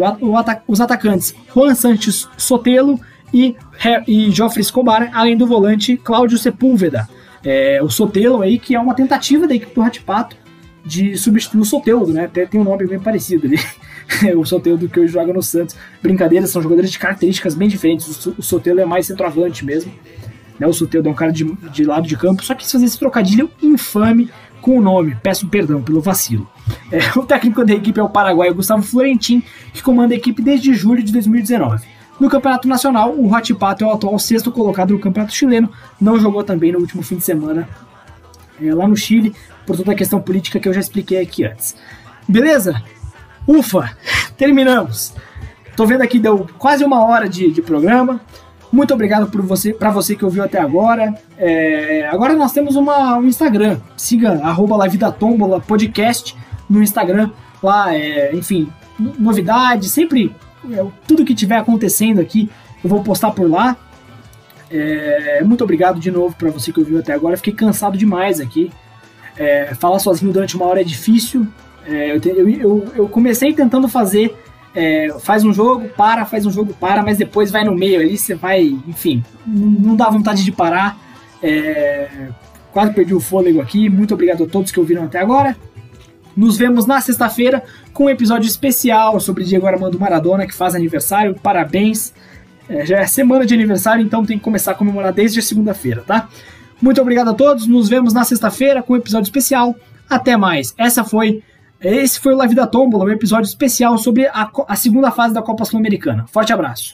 os atacantes Juan Santos Sotelo e, e Joffre Escobar, além do volante Cláudio Sepúlveda. É, o Sotelo aí, que é uma tentativa da equipe do Ratipato de substituir o Soteudo, né? Até tem um nome bem parecido ali. o Soteudo que hoje joga no Santos. Brincadeiras, são jogadores de características bem diferentes. O Sotelo é mais centroavante mesmo. Né? O Soteudo é um cara de, de lado de campo, só que fazer esse trocadilho infame com o nome. Peço perdão pelo vacilo. É, o técnico da equipe é o paraguaio Gustavo Florentin, que comanda a equipe desde julho de 2019. No Campeonato Nacional, o Pato é o atual sexto colocado no Campeonato Chileno, não jogou também no último fim de semana é, lá no Chile, por toda a questão política que eu já expliquei aqui antes. Beleza? Ufa! Terminamos! Tô vendo aqui, deu quase uma hora de, de programa. Muito obrigado por você, para você que ouviu até agora. É, agora nós temos uma, um Instagram. Siga arroba Tombola Podcast no Instagram. Lá, é, enfim, novidades, sempre é, tudo que tiver acontecendo aqui eu vou postar por lá. É, muito obrigado de novo para você que ouviu até agora. Fiquei cansado demais aqui. É, falar sozinho durante uma hora é difícil. É, eu, eu, eu, comecei tentando fazer é, faz um jogo, para, faz um jogo, para, mas depois vai no meio ali, você vai, enfim, não dá vontade de parar. É, quase perdi o fôlego aqui. Muito obrigado a todos que ouviram até agora. Nos vemos na sexta-feira com um episódio especial sobre Diego Armando Maradona, que faz aniversário. Parabéns! É, já é semana de aniversário, então tem que começar a comemorar desde segunda-feira, tá? Muito obrigado a todos. Nos vemos na sexta-feira com um episódio especial. Até mais. Essa foi esse foi o Live da Tombola, um episódio especial sobre a, a segunda fase da Copa Sul-Americana. Forte abraço.